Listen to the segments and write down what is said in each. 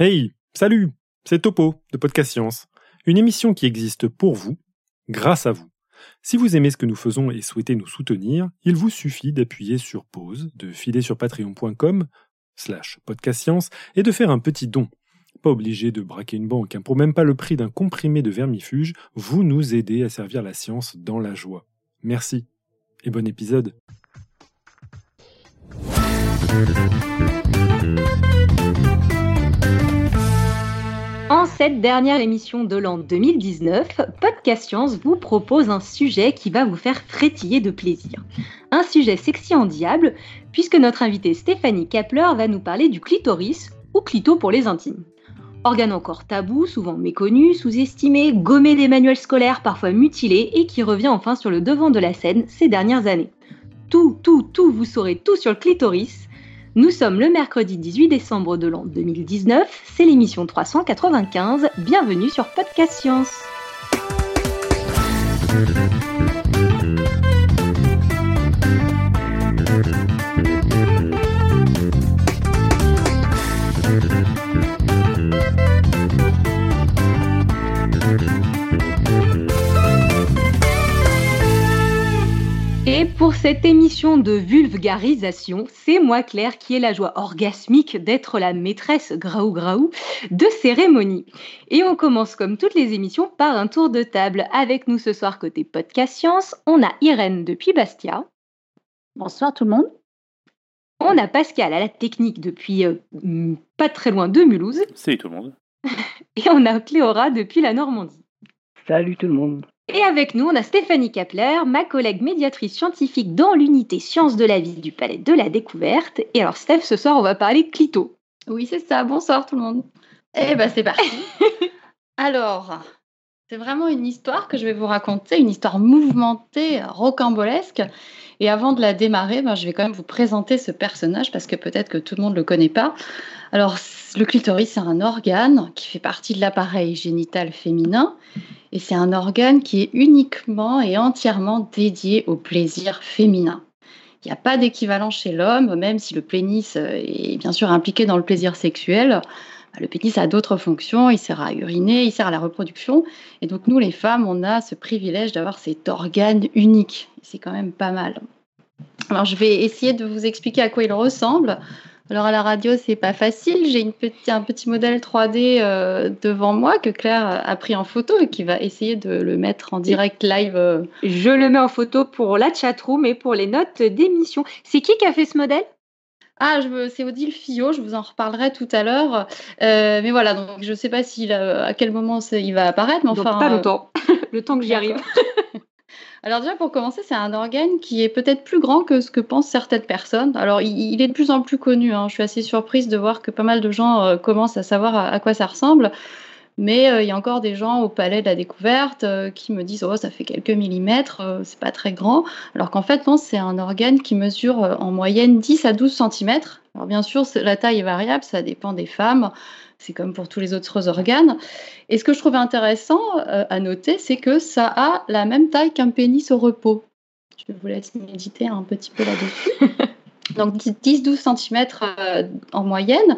Hey, salut, c'est Topo de Podcast Science, une émission qui existe pour vous, grâce à vous. Si vous aimez ce que nous faisons et souhaitez nous soutenir, il vous suffit d'appuyer sur pause, de filer sur patreon.com slash podcastscience et de faire un petit don. Pas obligé de braquer une banque, hein. pour même pas le prix d'un comprimé de vermifuge, vous nous aidez à servir la science dans la joie. Merci et bon épisode. En cette dernière émission de l'an 2019, Podcast Science vous propose un sujet qui va vous faire frétiller de plaisir. Un sujet sexy en diable, puisque notre invitée Stéphanie Kapler va nous parler du clitoris, ou clito pour les intimes. Organe encore tabou, souvent méconnu, sous-estimé, gommé des manuels scolaires, parfois mutilé, et qui revient enfin sur le devant de la scène ces dernières années. Tout, tout, tout, vous saurez tout sur le clitoris, nous sommes le mercredi 18 décembre de l'an 2019, c'est l'émission 395, bienvenue sur Podcast Science. Pour cette émission de vulgarisation, c'est moi Claire qui ai la joie orgasmique d'être la maîtresse graou graou de cérémonie. Et on commence comme toutes les émissions par un tour de table. Avec nous ce soir côté podcast science, on a Irène depuis Bastia. Bonsoir tout le monde. On a Pascal à la technique depuis euh, pas très loin de Mulhouse. Salut tout le monde. Et on a Cléora depuis la Normandie. Salut tout le monde. Et avec nous, on a Stéphanie Kapler, ma collègue médiatrice scientifique dans l'unité Sciences de la vie du Palais de la Découverte. Et alors, Steph, ce soir, on va parler de clito. Oui, c'est ça. Bonsoir tout le monde. Eh ben, c'est parti. alors, c'est vraiment une histoire que je vais vous raconter, une histoire mouvementée, rocambolesque. Et avant de la démarrer, ben, je vais quand même vous présenter ce personnage parce que peut-être que tout le monde ne le connaît pas. Alors, le clitoris, c'est un organe qui fait partie de l'appareil génital féminin et c'est un organe qui est uniquement et entièrement dédié au plaisir féminin. Il n'y a pas d'équivalent chez l'homme, même si le pénis est bien sûr impliqué dans le plaisir sexuel. Bah, le pénis a d'autres fonctions, il sert à uriner, il sert à la reproduction. Et donc nous, les femmes, on a ce privilège d'avoir cet organe unique. C'est quand même pas mal. Alors je vais essayer de vous expliquer à quoi il ressemble. Alors à la radio, c'est pas facile. J'ai un petit modèle 3D euh, devant moi que Claire a pris en photo et qui va essayer de le mettre en direct live. Euh. Je le mets en photo pour la chatroom et pour les notes d'émission. C'est qui qui a fait ce modèle? Ah, c'est Odile Fillot, je vous en reparlerai tout à l'heure. Euh, mais voilà, donc je ne sais pas à quel moment il va apparaître, mais enfin. pas longtemps, le temps que j'y arrive. Alors déjà pour commencer, c'est un organe qui est peut-être plus grand que ce que pensent certaines personnes. Alors il, est de plus en plus connu. Hein. Je suis assez surprise de voir que pas mal de gens euh, commencent à savoir à, quoi ça ressemble. Mais euh, il y a encore des gens au palais de la découverte euh, qui me disent oh ça fait quelques millimètres, c'est pas très grand. Alors qu'en fait non, c'est un organe qui mesure en moyenne 10 à 12 cm. Alors bien sûr la taille est variable, ça dépend des femmes. C'est comme pour tous les autres organes. Et ce que je trouvais intéressant euh, à noter, c'est que ça a la même taille qu'un pénis au repos. Je vous laisse méditer un petit peu là-dessus. Donc 10-12 cm euh, en moyenne.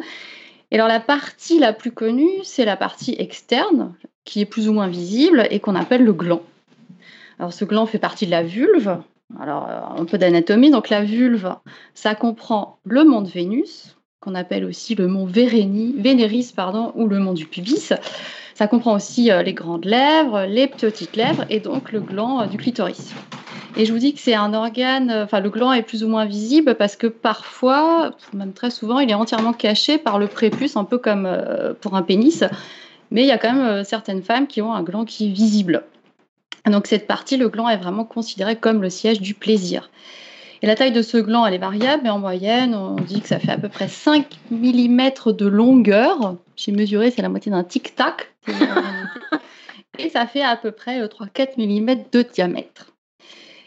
Alors la partie la plus connue, c'est la partie externe, qui est plus ou moins visible et qu'on appelle le gland. Alors ce gland fait partie de la vulve. Alors euh, un peu d'anatomie. Donc la vulve, ça comprend le mont de Vénus, qu'on appelle aussi le mont Vénéris pardon, ou le mont du pubis. Ça comprend aussi euh, les grandes lèvres, les petites lèvres et donc le gland euh, du clitoris. Et je vous dis que c'est un organe, euh, enfin le gland est plus ou moins visible parce que parfois, même très souvent, il est entièrement caché par le prépuce, un peu comme pour un pénis. Mais il y a quand même certaines femmes qui ont un gland qui est visible. Donc cette partie, le gland est vraiment considéré comme le siège du plaisir. Et la taille de ce gland, elle est variable, mais en moyenne, on dit que ça fait à peu près 5 mm de longueur. J'ai mesuré, c'est la moitié d'un tic-tac. Et ça fait à peu près 3-4 euh, mm de diamètre.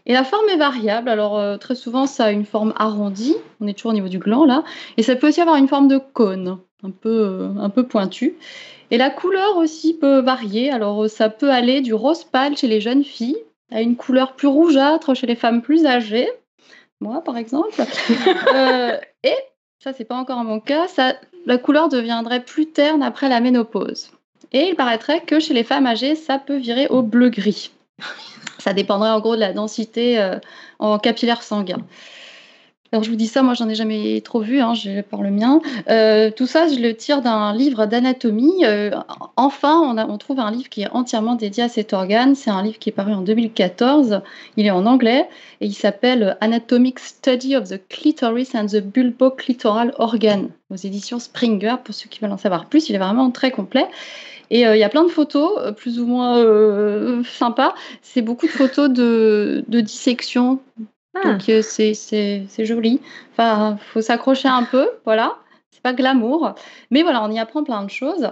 Et la forme est variable. Alors, euh, très souvent, ça a une forme arrondie. On est toujours au niveau du gland, là. Et ça peut aussi avoir une forme de cône, un peu, euh, un peu pointue. Et la couleur aussi peut varier. Alors, ça peut aller du rose pâle chez les jeunes filles à une couleur plus rougeâtre chez les femmes plus âgées par exemple. Euh, et ça, c'est pas encore mon cas, ça, la couleur deviendrait plus terne après la ménopause. Et il paraîtrait que chez les femmes âgées, ça peut virer au bleu-gris. Ça dépendrait en gros de la densité euh, en capillaire sanguin. Alors je vous dis ça, moi j'en ai jamais trop vu, hein, je par le mien. Euh, tout ça, je le tire d'un livre d'anatomie. Euh, enfin, on, trouve un livre qui est entièrement dédié à cet organe. C'est un livre qui est paru en 2014. Il est en anglais et il s'appelle Anatomic Study of the Clitoris and the Bulboclitoral Organ aux éditions Springer. Pour ceux qui veulent en savoir plus, il est vraiment très complet. Et euh, il y a plein de photos, plus ou moins sympas. C'est beaucoup de photos de dissection ah. Donc euh, c'est joli. Enfin, faut s'accrocher un peu, voilà. C'est pas glamour, mais voilà, on y apprend plein de choses.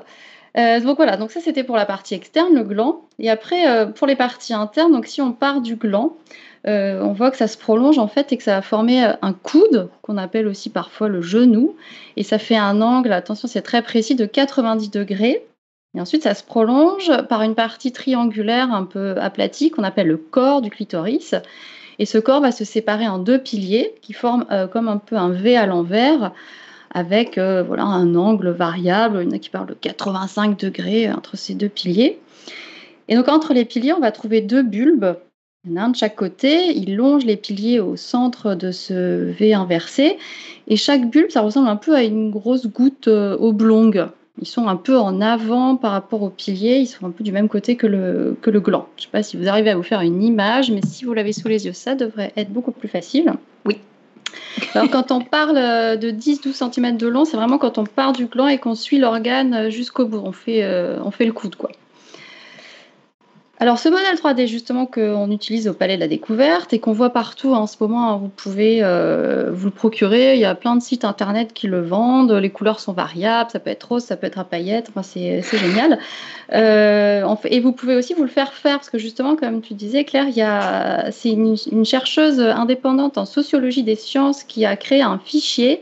Euh, donc voilà, donc ça c'était pour la partie externe, le gland. Et après, euh, pour les parties internes, donc si on part du gland, on voit que ça se prolonge en fait et que ça va former un coude, qu'on appelle aussi parfois le genou. Et ça fait un angle, attention c'est très précis, de 90 degrés. Et ensuite, ça se prolonge par une partie triangulaire un peu aplatie qu'on appelle le corps du clitoris. Et ce corps va se séparer en deux piliers qui forment euh, comme un peu un V à l'envers avec euh, voilà, un angle variable. Il y en a qui parlent de 85 degrés entre ces deux piliers. Et donc entre les piliers, on va trouver deux bulbes. Il un de chaque côté. Il longe les piliers au centre de ce V inversé. Et chaque bulbe, ça ressemble un peu à une grosse goutte euh, oblongue. Ils sont un peu en avant par rapport aux piliers, ils sont un peu du même côté que le, que le gland. Je ne sais pas si vous arrivez à vous faire une image, mais si vous l'avez sous les yeux, ça devrait être beaucoup plus facile. Oui. Alors quand on parle euh, de 10-12 cm de long, c'est vraiment quand on part du gland et qu'on suit l'organe jusqu'au bout. On fait, euh, on fait le coude, quoi. Alors ce modèle 3D justement qu'on utilise au Palais de la Découverte et qu'on voit partout en ce moment, hein, vous pouvez euh, vous le procurer, il y a plein de sites internet qui le vendent, les couleurs sont variables, ça peut être rose, ça peut être à paillettes, c'est génial. Euh, et vous pouvez aussi vous le faire faire parce que justement comme tu disais Claire, c'est une, une, chercheuse indépendante en sociologie des sciences qui a créé un fichier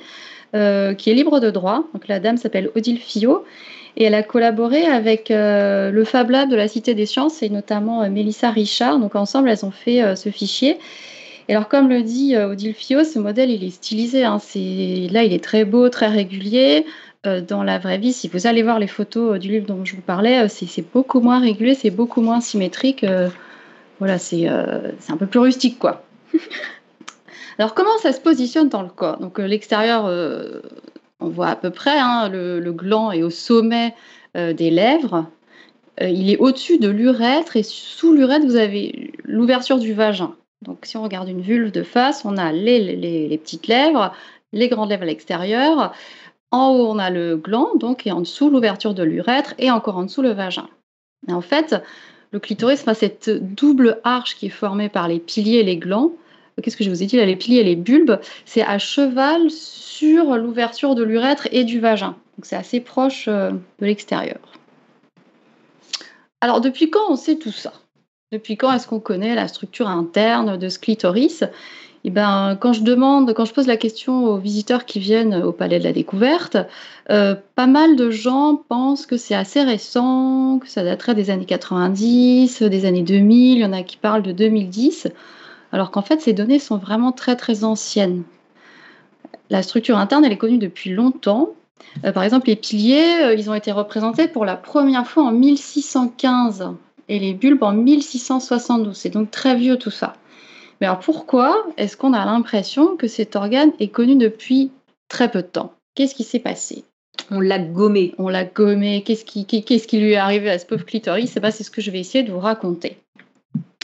euh, qui est libre de droit, donc la dame s'appelle Odile Fillot et elle a collaboré avec euh, le Fab Lab de la Cité des Sciences et notamment euh, Mélissa Richard. Donc ensemble, elles ont fait euh, ce fichier. Et alors, comme le dit Odile Fio, ce modèle, il est stylisé. Hein. là, il est très beau, très régulier. dans la vraie vie, si vous allez voir les photos du livre dont je vous parlais, c'est beaucoup moins régulier, c'est beaucoup moins symétrique. voilà, c'est un peu plus rustique, quoi. Alors, comment ça se positionne dans le corps? Donc, l'extérieur on voit à peu près, hein, le, gland est au sommet euh, des lèvres. Euh, il est au-dessus de l'urètre et sous l'urètre, vous avez l'ouverture du vagin. Donc si on regarde une vulve de face, on a les, petites lèvres, les grandes lèvres à l'extérieur. En haut, on a le gland, donc, et en dessous, l'ouverture de l'urètre, et encore en dessous, le vagin. En fait, le clitoris a cette double arche qui est formée par les piliers et les glands. Qu'est-ce que je vous ai dit là Les piliers et les bulbes, c'est à cheval sur l'ouverture de l'urètre et du vagin. Donc c'est assez proche euh, de l'extérieur. Alors depuis quand on sait tout ça? Depuis quand est-ce qu'on connaît la structure interne de ce clitoris? Eh ben, quand je demande, quand je pose la question aux visiteurs qui viennent au Palais de la Découverte, euh, pas mal de gens pensent que c'est assez récent, que ça daterait des années 90, des années 2000, il y en a qui parlent de 2010, alors qu'en fait ces données sont vraiment très très anciennes. La structure interne, elle est connue depuis longtemps. Euh, par exemple, les piliers, euh, ils ont été représentés pour la première fois en 1615 et les bulbes en 1672. C'est donc très vieux tout ça. Mais alors pourquoi est-ce qu'on a l'impression que cet organe est connu depuis très peu de temps? Qu'est-ce qui s'est passé? On l'a gommé. On l'a gommé. Qu'est-ce qui, qu'est-ce qui lui est arrivé à ce pauvre clitoris? C'est ce que je vais essayer de vous raconter.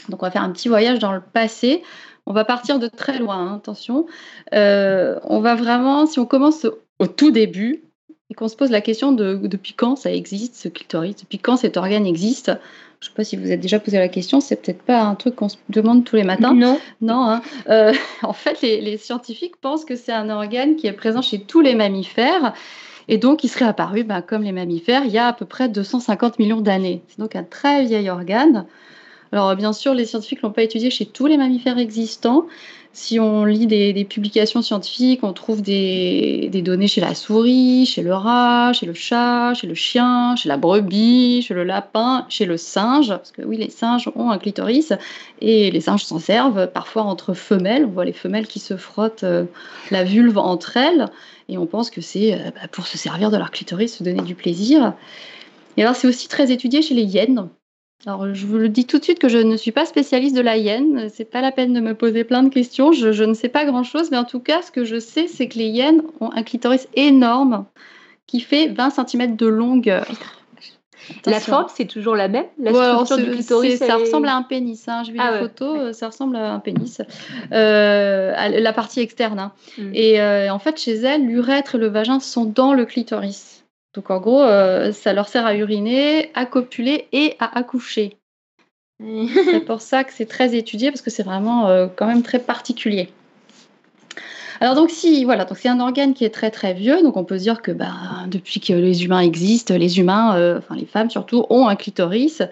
Donc on va faire un petit voyage dans le passé on va partir de très loin, hein, attention. Euh, on va vraiment, si on commence au tout début et qu'on se pose la question de depuis quand ça existe, ce clitoris, depuis quand cet organe existe. Je ne sais pas si vous avez déjà posé la question, c'est peut-être pas un truc qu'on se demande tous les matins. Non. Non. Hein. Euh, en fait, les, scientifiques pensent que c'est un organe qui est présent chez tous les mammifères. Et donc, il serait apparu, ben, comme les mammifères, il y a à peu près 250 millions d'années. C'est donc un très vieil organe. Alors bien sûr, les scientifiques l'ont pas étudié chez tous les mammifères existants. Si on lit des, publications scientifiques, on trouve des, données chez la souris, chez le rat, chez le chat, chez le chien, chez la brebis, chez le lapin, chez le singe, parce que oui, les singes ont un clitoris et les singes s'en servent parfois entre femelles. On voit les femelles qui se frottent euh, la vulve entre elles et on pense que c'est euh, bah, pour se servir de leur clitoris, se donner du plaisir. Et alors c'est aussi très étudié chez les hyènes. Alors, je vous le dis tout de suite que je ne suis pas spécialiste de la hyène. C'est pas la peine de me poser plein de questions. Je, ne sais pas grand chose, mais en tout cas, ce que je sais, c'est que les hyènes ont un clitoris énorme qui fait 20 cm de longueur. La forme, c'est toujours la même? La structure du clitoris Ça ressemble à un pénis. Hein. Je vais ah, photos, ça ressemble à un pénis. Euh, la partie externe. Hein. Mm. Et euh, en fait, chez elles, l'urètre et le vagin sont dans le clitoris. Donc en gros, euh, ça leur sert à uriner, à copuler et à accoucher. c'est pour ça que c'est très étudié parce que c'est vraiment euh, quand même très particulier. Alors donc si voilà, donc c'est un organe qui est très très vieux, donc on peut se dire que bah, depuis que les humains existent, les humains, euh, enfin les femmes surtout, ont un clitoris.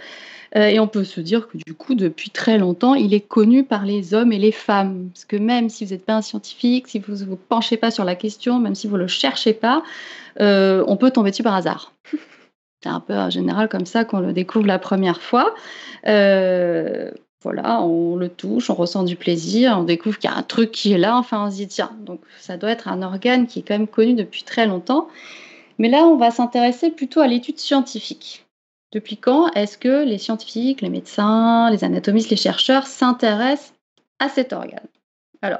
Et on peut se dire que du coup, depuis très longtemps, il est connu par les hommes et les femmes. Parce que même si vous n'êtes pas un scientifique, si vous ne vous penchez pas sur la question, même si vous ne le cherchez pas, euh, on peut tomber dessus par hasard. C'est un peu en général comme ça qu'on le découvre la première fois. Euh, voilà, on le touche, on ressent du plaisir, on découvre qu'il y a un truc qui est là, enfin on se dit tiens, donc ça doit être un organe qui est quand même connu depuis très longtemps. Mais là, on va s'intéresser plutôt à l'étude scientifique. Depuis quand est-ce que les scientifiques, les médecins, les anatomistes, les chercheurs s'intéressent à cet organe? Alors,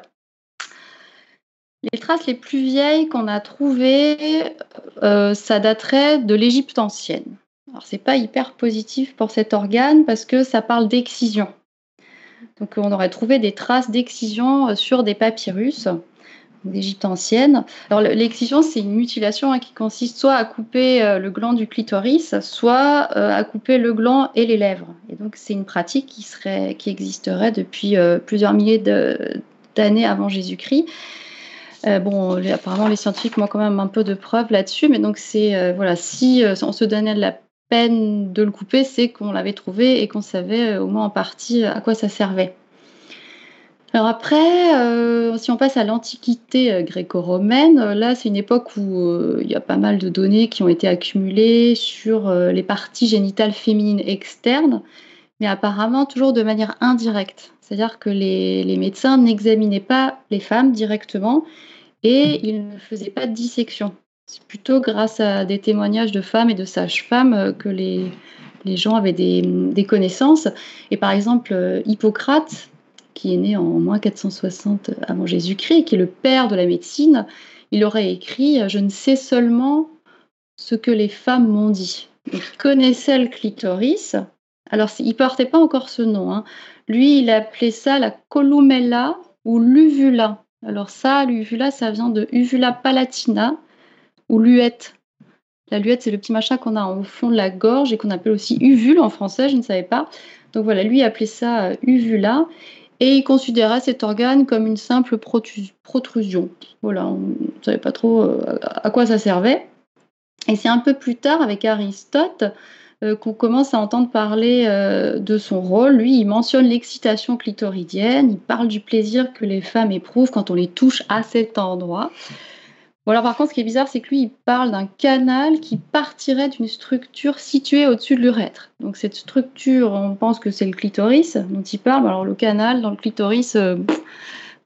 les traces les plus vieilles qu'on a trouvées, euh, ça daterait de l'Égypte ancienne. Alors c'est pas hyper positif pour cet organe parce que ça parle d'excision. Donc on aurait trouvé des traces d'excision euh, sur des papyrus d'Égypte ancienne. Alors l'excision, c'est une mutilation hein, qui consiste soit à couper euh, le gland du clitoris, soit à couper le gland et les lèvres. Et donc c'est une pratique qui serait, qui existerait depuis plusieurs milliers d'années avant Jésus-Christ euh, bon, apparemment, les scientifiques ont quand même un peu de preuves là-dessus, mais donc c'est euh, voilà, si euh, on se donnait la peine de le couper, c'est qu'on l'avait trouvé et qu'on savait au moins en partie à quoi ça servait. Alors après, si on passe à l'Antiquité gréco-romaine, là c'est une époque où il y a pas mal de données qui ont été accumulées sur les parties génitales féminines externes, mais apparemment toujours de manière indirecte. C'est-à-dire que les médecins n'examinaient pas les femmes directement, et il ne faisait pas de dissection. C'est plutôt grâce à des témoignages de femmes et de sages-femmes euh, que les, gens avaient des, connaissances. Et par exemple, euh, Hippocrate, qui est né en moins 460 avant Jésus-Christ, qui est le père de la médecine, il aurait écrit Je ne sais seulement ce que les femmes m'ont dit. il connaissait le clitoris. Alors, il ne portait pas encore ce nom. Hein. Lui, il appelait ça la columella ou l'uvula. Alors ça, l'uvula, ça vient de uvula palatina ou luette. La luette, c'est le petit machin qu'on a au fond de la gorge et qu'on appelle aussi uvule en français, je ne savais pas. Donc voilà, lui appelait ça euh, uvula et il considérait cet organe comme une simple protrusion. Voilà, on ne savait pas trop euh, à quoi ça servait. Et c'est un peu plus tard avec Aristote euh, qu'on commence à entendre parler euh, de son rôle. Lui, il mentionne l'excitation clitoridienne, il parle du plaisir que les femmes éprouvent quand on les touche à cet endroit. Bon, alors par contre, ce qui est bizarre, c'est que lui, il parle d'un canal qui partirait d'une structure située au-dessus de l'urètre. Donc cette structure, on pense que c'est le clitoris dont il parle. Alors le canal dans le clitoris, euh,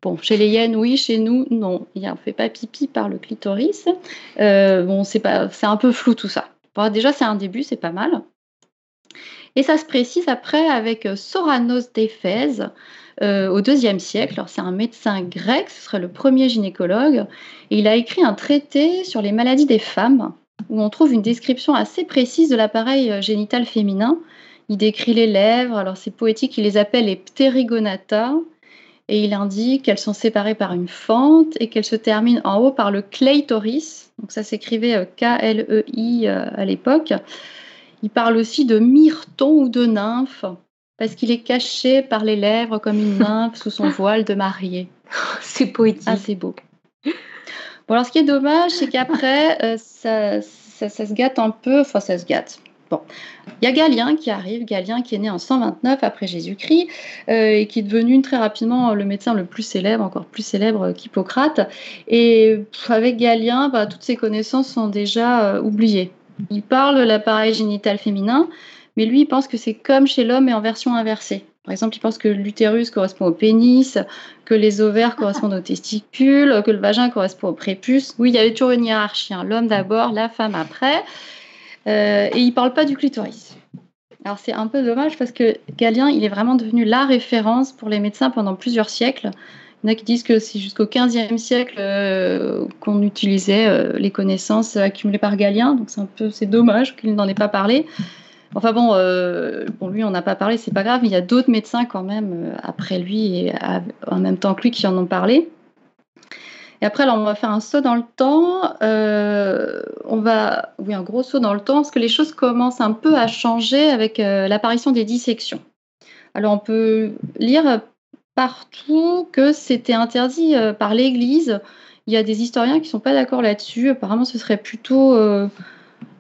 bon, chez les hyènes, oui, chez nous, non. Il ne fait pas pipi par le clitoris. bon, c'est un peu flou tout ça déjà, c'est un début, c'est pas mal. Et ça se précise après avec euh, Soranos d'Éphèse euh, au IIe siècle. C'est un médecin grec, ce serait le premier gynécologue. Il a écrit un traité sur les maladies des femmes où on trouve une description assez précise de l'appareil euh, génital féminin. Il décrit les lèvres, alors c'est poétique, il les appelle les pterigonata. Et il indique qu'elles sont séparées par une fente et qu'elles se terminent en haut par le clitoris, donc ça s'écrivait euh, K-L-E-I à l'époque. Il parle aussi de myrton ou de nymphe, parce qu'il est caché par les lèvres comme une nymphe sous son voile de mariée. C'est poétique. Ah, c'est beau. Bon, alors ce qui est dommage, c'est qu'après, euh, ça, se gâte un peu, enfin ça se gâte. Bon, il y a Galien qui arrive, Galien qui est né en 129 après Jésus-Christ euh, et qui est devenu très rapidement le médecin le plus célèbre, encore plus célèbre qu'Hippocrate. Et avec Galien, bah, toutes ses connaissances sont déjà euh, oubliées. Il parle de l'appareil génital féminin, mais lui, il pense que c'est comme chez l'homme, mais en version inversée. Par exemple, il pense que l'utérus correspond au pénis, que les ovaires correspondent aux testicules, que le vagin correspond au prépuce. Oui, il y avait toujours une hiérarchie. Hein. L'homme d'abord, la femme après. Euh, et il ne parle pas du clitoris. Alors c'est un peu dommage parce que Galien, il est vraiment devenu la référence pour les médecins pendant plusieurs siècles. Il y en a qui disent que c'est jusqu'au XVe siècle euh, qu'on utilisait euh, les connaissances accumulées par Galien, donc c'est un peu c'est dommage qu'il n'en ait pas parlé. Enfin bon, pour lui on n'a pas parlé, c'est pas grave. Il y a d'autres médecins quand même après lui et en même temps que lui qui en ont parlé. Et après, alors, on va faire un saut dans le temps. Euh, on va, oui, un gros saut dans le temps, parce que les choses commencent un peu à changer avec euh, l'apparition des dissections. Alors, on peut lire partout que c'était interdit euh, par l'Église. Il y a des historiens qui ne sont pas d'accord là-dessus. Apparemment, ce serait plutôt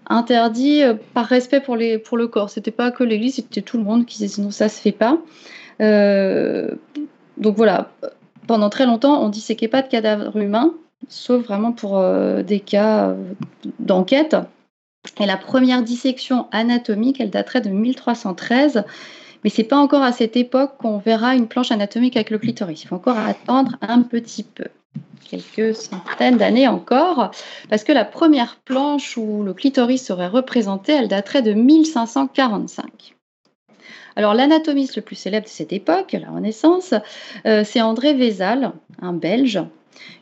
interdit par respect pour, le corps. C'était pas que l'Église, c'était tout le monde qui disait non, ça se fait pas. donc voilà, pendant très longtemps, on disséquait pas de cadavres humains, sauf vraiment pour euh, des cas euh, d'enquête. Et la première dissection anatomique, elle daterait de 1313, mais c'est pas encore à cette époque qu'on verra une planche anatomique avec le clitoris. Il faut encore attendre un petit peu, quelques centaines d'années encore, parce que la première planche où le clitoris serait représenté, elle daterait de 1545. Alors l'anatomiste le plus célèbre de cette époque, la Renaissance, euh, c'est André Vézal, un Belge,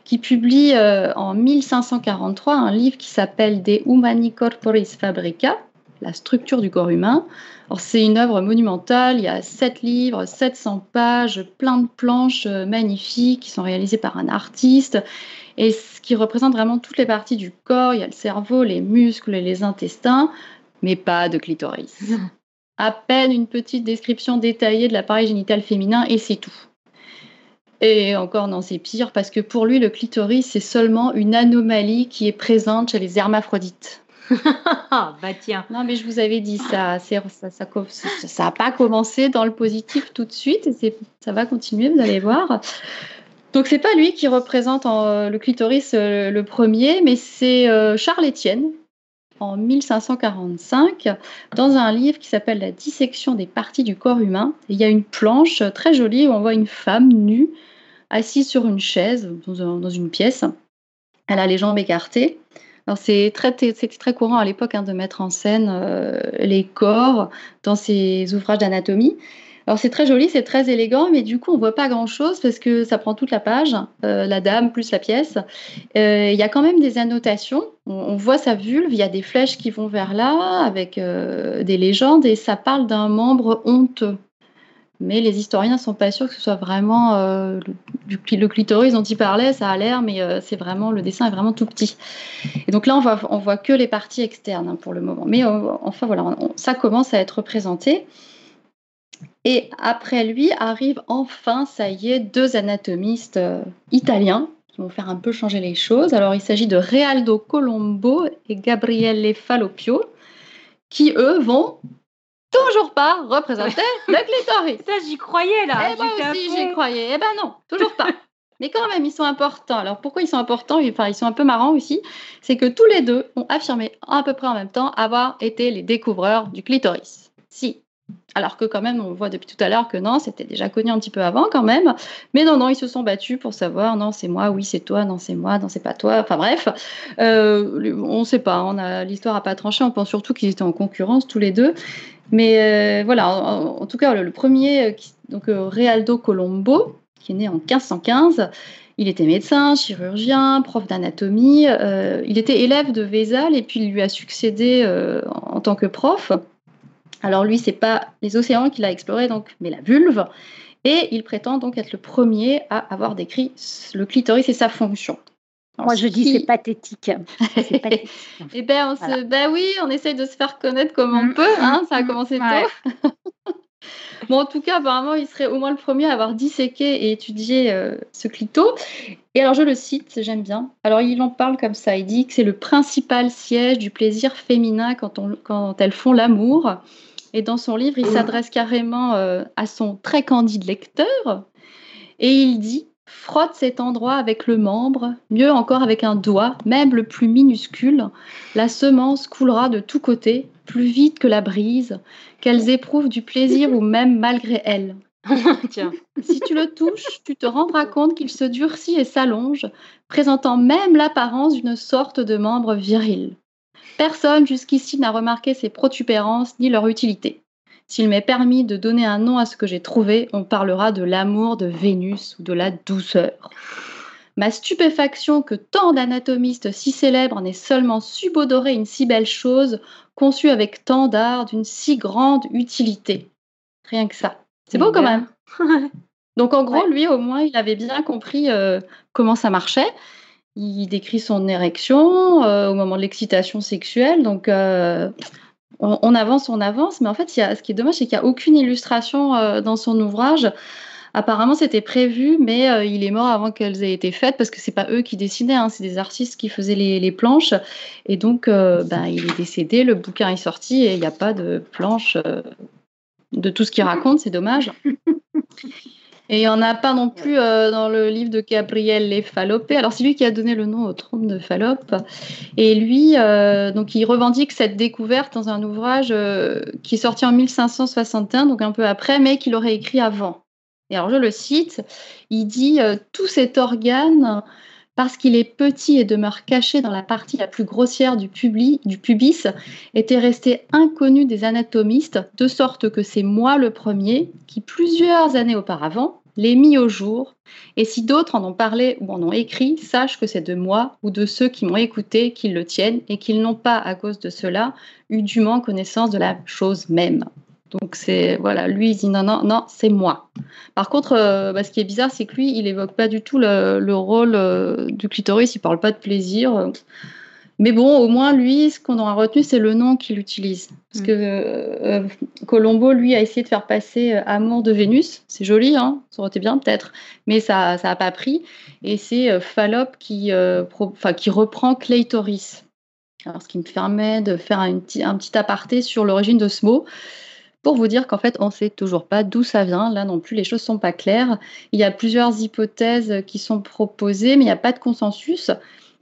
qui publie euh, en 1543 un livre qui s'appelle De Humani Corporis Fabrica, la structure du corps humain. c'est une œuvre monumentale, il y a sept livres, 700 pages, plein de planches euh, magnifiques qui sont réalisées par un artiste et ce qui représente vraiment toutes les parties du corps. Il y a le cerveau, les muscles et les intestins, mais pas de clitoris. à peine une petite description détaillée de l'appareil génital féminin et c'est tout. Et encore, non, c'est pire parce que pour lui, le clitoris, c'est seulement une anomalie qui est présente chez les hermaphrodites. bah tiens. Non, mais je vous avais dit ça, ça, n'a pas commencé dans le positif tout de suite, et ça va continuer, vous allez voir. Donc c'est pas lui qui représente le clitoris euh, le premier, mais c'est euh, Charles Étienne en 1545 dans un livre qui s'appelle La dissection des parties du corps humain. il y a une planche très jolie où on voit une femme nue assise sur une chaise dans une pièce. Elle a les jambes écartées. C'est très, très, courant à l'époque hein, de mettre en scène euh, les corps dans ces ouvrages d'anatomie. Alors c'est très joli, c'est très élégant, mais du coup on voit pas grand chose parce que ça prend toute la page, euh, la dame plus la pièce. Euh, il y a quand même des annotations. On, voit sa vulve, il y a des flèches qui vont vers là avec des légendes et ça parle d'un membre honteux. Mais les historiens sont pas sûrs que ce soit vraiment le, le, clitoris dont il parlait, ça a l'air, mais c'est vraiment le dessin est vraiment tout petit. Et donc là on voit, voit que les parties externes hein, pour le moment. Mais enfin voilà, ça commence à être représenté. Et après lui arrivent enfin, ça y est, deux anatomistes euh, italiens qui vont faire un peu changer les choses. Alors il s'agit de Realdo Colombo et Gabriele Fallopio qui eux vont toujours pas représenter le clitoris. Ça j'y croyais là. Eh moi aussi j'y croyais. Eh ben non, toujours pas. Mais quand même, ils sont importants. Alors pourquoi ils sont importants? Enfin, ils sont un peu marrants aussi. C'est que tous les deux ont affirmé à peu près en même temps avoir été les découvreurs du clitoris. Si, alors que quand même, on voit depuis tout à l'heure que non, c'était déjà connu un petit peu avant quand même. Mais non, non, ils se sont battus pour savoir, non, c'est moi, oui, c'est toi, non, c'est moi, non, c'est pas toi. Enfin bref, euh, on ne sait pas, on a l'histoire n'a pas tranché. On pense surtout qu'ils étaient en concurrence tous les deux. Mais euh, voilà, en, tout cas, le, premier, euh, donc Realdo Colombo, qui est né en 1515. Il était médecin, chirurgien, prof d'anatomie. il était élève de Vézal et puis il lui a succédé en tant que prof. Alors lui, c'est pas les océans qu'il a explorés, donc, mais la vulve. Et il prétend donc être le premier à avoir décrit le clitoris et sa fonction. Moi, je dis c'est pathétique. C'est pathétique. eh ben, ben oui, on essaye de se faire connaître comme on mm, peut. Hein, ça a mm, commencé tôt. bon, en tout cas, apparemment, il serait au moins le premier à avoir disséqué et étudié euh, ce clito. Et alors, je le cite, j'aime bien. Alors, il en parle comme ça. Il dit que c'est le principal siège du plaisir féminin quand, on, quand elles font l'amour. Et dans son livre, il s'adresse carrément euh, à son très candide lecteur. Et il dit Frotte cet endroit avec le membre, mieux encore avec un doigt, même le plus minuscule. La semence coulera de tous côtés, plus vite que la brise, qu'elles éprouvent du plaisir ou même malgré elles. Tiens. Si tu le touches, tu te rendras compte qu'il se durcit et s'allonge, présentant même l'apparence d'une sorte de membre viril. Personne jusqu'ici n'a remarqué ces protubérances ni leur utilité. S'il m'est permis de donner un nom à ce que j'ai trouvé, on parlera de l'amour de Vénus ou de la douceur. Ma stupéfaction que tant d'anatomistes si célèbres n'aient seulement subodoré une si belle chose, conçue avec tant d'art, d'une si grande utilité. Rien que ça. C'est beau quand même. Donc en gros, lui, au moins, il avait bien compris euh, comment ça marchait. Il décrit son érection euh, au moment de l'excitation sexuelle. Donc euh, on, avance, on avance. Mais en fait, ce qui est dommage, c'est qu'il n'y a aucune illustration dans son ouvrage. Apparemment, c'était prévu, mais euh, il est mort avant qu'elles aient été faites parce que c'est pas eux qui dessinaient, hein, c'est des artistes qui faisaient les, planches. Et donc, euh, ben, il est décédé, le bouquin est sorti et il n'y a pas de planche euh, de tout ce qu'il raconte, c'est dommage. Et il n'y en a pas non plus dans le livre de Gabriel Fallope. Alors, c'est lui qui a donné le nom au trône de Fallope. Et lui, donc, il revendique cette découverte dans un ouvrage qui est sorti en 1561, donc un peu après, mais qu'il aurait écrit avant. Et alors je le cite, il dit euh, Tout cet organe, parce qu'il est petit et demeure caché dans la partie la plus grossière du, pubis, était resté inconnu des anatomistes, de sorte que c'est moi le premier qui, plusieurs années auparavant, l'ai mis au jour. Et si d'autres en ont parlé ou en ont écrit, sache que c'est de moi ou de ceux qui m'ont écouté qu'ils le tiennent et qu'ils n'ont pas, à cause de cela, eu dûment connaissance de la chose même. Donc c'est voilà, lui il dit non non non c'est moi. Par contre, euh, bah, ce qui est bizarre, c'est que lui il évoque pas du tout le, rôle euh, du clitoris, il parle pas de plaisir. Mais bon, au moins lui, ce qu'on aura retenu, c'est le nom qu'il utilise. Parce que euh, Colombo, lui, a essayé de faire passer Amour de Vénus. C'est joli, hein ça aurait été bien peut-être, mais ça ça pas pris. Et c'est Fallope qui reprend Clitoris. Alors, ce qui me permet de faire un petit, un petit aparté sur l'origine de ce mot pour vous dire qu'en fait, on ne sait toujours pas d'où ça vient. Là non plus, les choses ne sont pas claires. Il y a plusieurs hypothèses qui sont proposées, mais il n'y a pas de consensus.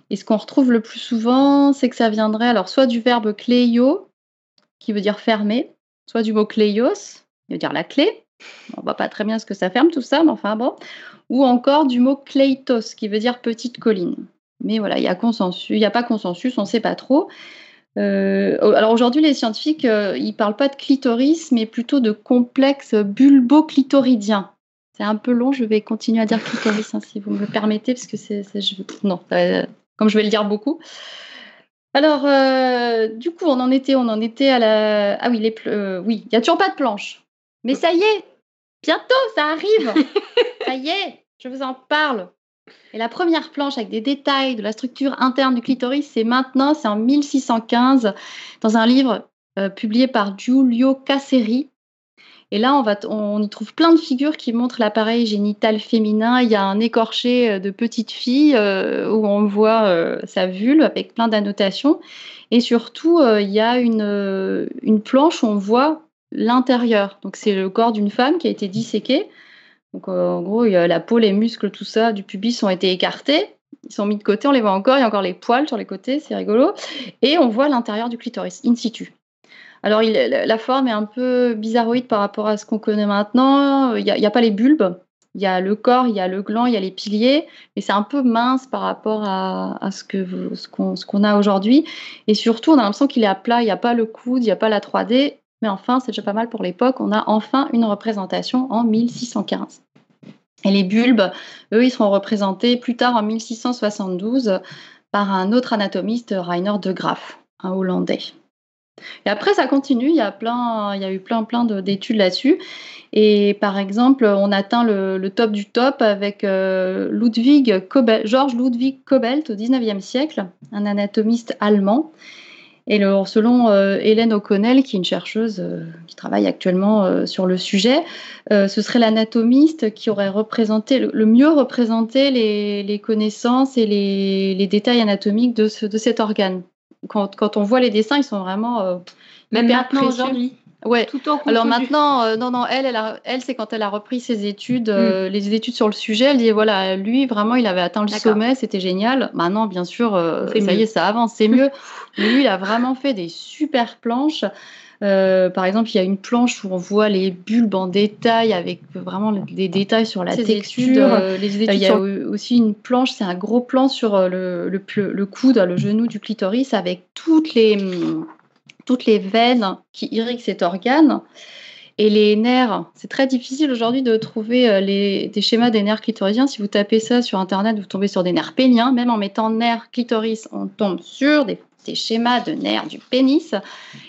Et ce qu'on retrouve le plus souvent, c'est que ça viendrait alors soit du verbe kleio, qui veut dire fermer, soit du mot kleios, qui veut dire la clé. On ne voit pas très bien ce que ça ferme tout ça, mais enfin bon. Ou encore du mot kleitos, qui veut dire petite colline. Mais voilà, il y a consensus, il n'y a pas consensus, on ne sait pas trop. Euh, alors aujourd'hui, les scientifiques, euh, ils parlent pas de clitoris, mais plutôt de complexe bulbo-clitoridien. C'est un peu long, je vais continuer à dire clitoris hein, si vous me le permettez, parce que c'est, non, comme je vais le dire beaucoup. Alors, euh, du coup, on en était, on en était à la, ah oui, les, oui, il y a toujours pas de planche, mais ça y est, bientôt, ça arrive, ça y est, je vous en parle. Et la première planche avec des détails de la structure interne du clitoris, c'est maintenant, c'est en 1615, dans un livre euh, publié par Giulio Casseri. Et là, on, va on y trouve plein de figures qui montrent l'appareil génital féminin. Il y a un écorché euh, de petite fille euh, où on voit sa vulve avec plein d'annotations. Et surtout, il y a une, une planche où on voit l'intérieur. Donc, c'est le corps d'une femme qui a été disséquée donc euh, en gros, la peau, les muscles, tout ça du pubis ont été écartés. Ils sont mis de côté, on les voit encore. Il y a encore les poils sur les côtés, c'est rigolo. Et on voit l'intérieur du clitoris, in situ. Alors la forme est un peu bizarroïde par rapport à ce qu'on connaît maintenant. Il n'y a, pas les bulbes. Il y a le corps, il y a le gland, il y a les piliers, mais c'est un peu mince par rapport à, ce qu'on a aujourd'hui. Et surtout, on a l'impression qu'il est à plat, il n'y a pas le coude, il n'y a pas la 3D. Mais enfin, c'est déjà pas mal pour l'époque. On a enfin une représentation en 1615. Et les bulbes, eux, ils seront représentés plus tard en 1672 par un autre anatomiste, Rainer de Graaf, un Hollandais. Et après, ça continue. Il y a, eu plein, plein d'études là-dessus. Et par exemple, on atteint le, top du top avec euh, Ludwig Georges Ludwig Kobelt au 19e siècle, un anatomiste allemand. Et selon euh, Hélène O'Connell, qui est une chercheuse euh, qui travaille actuellement euh, sur le sujet, ce serait l'anatomiste qui aurait représenté le, mieux représenté les, connaissances et les, détails anatomiques de, de cet organe. Quand, quand, on voit les dessins, ils sont vraiment même maintenant aujourd'hui. Ouais. Alors maintenant, euh, non, non, elle, elle, elle c'est quand elle a repris ses études, euh, mm. les études sur le sujet, elle dit voilà, lui vraiment, il avait atteint le sommet, c'était génial. Maintenant, bien sûr, euh, ça y est, ça avance, c'est mieux. Mais lui, il a vraiment fait des super planches. par exemple, il y a une planche où on voit les bulbes en détail avec vraiment des détails sur la texture. les il y a aussi une planche, c'est un gros plan sur le, le, le coude, le genou du clitoris avec toutes les toutes les veines qui irriguent cet organe. Et les nerfs, c'est très difficile aujourd'hui de trouver euh, les, des schémas des nerfs clitorisiens. Si vous tapez ça sur Internet, vous tombez sur des nerfs péniens. Même en mettant nerfs clitoris, on tombe sur des, schémas de nerfs du pénis.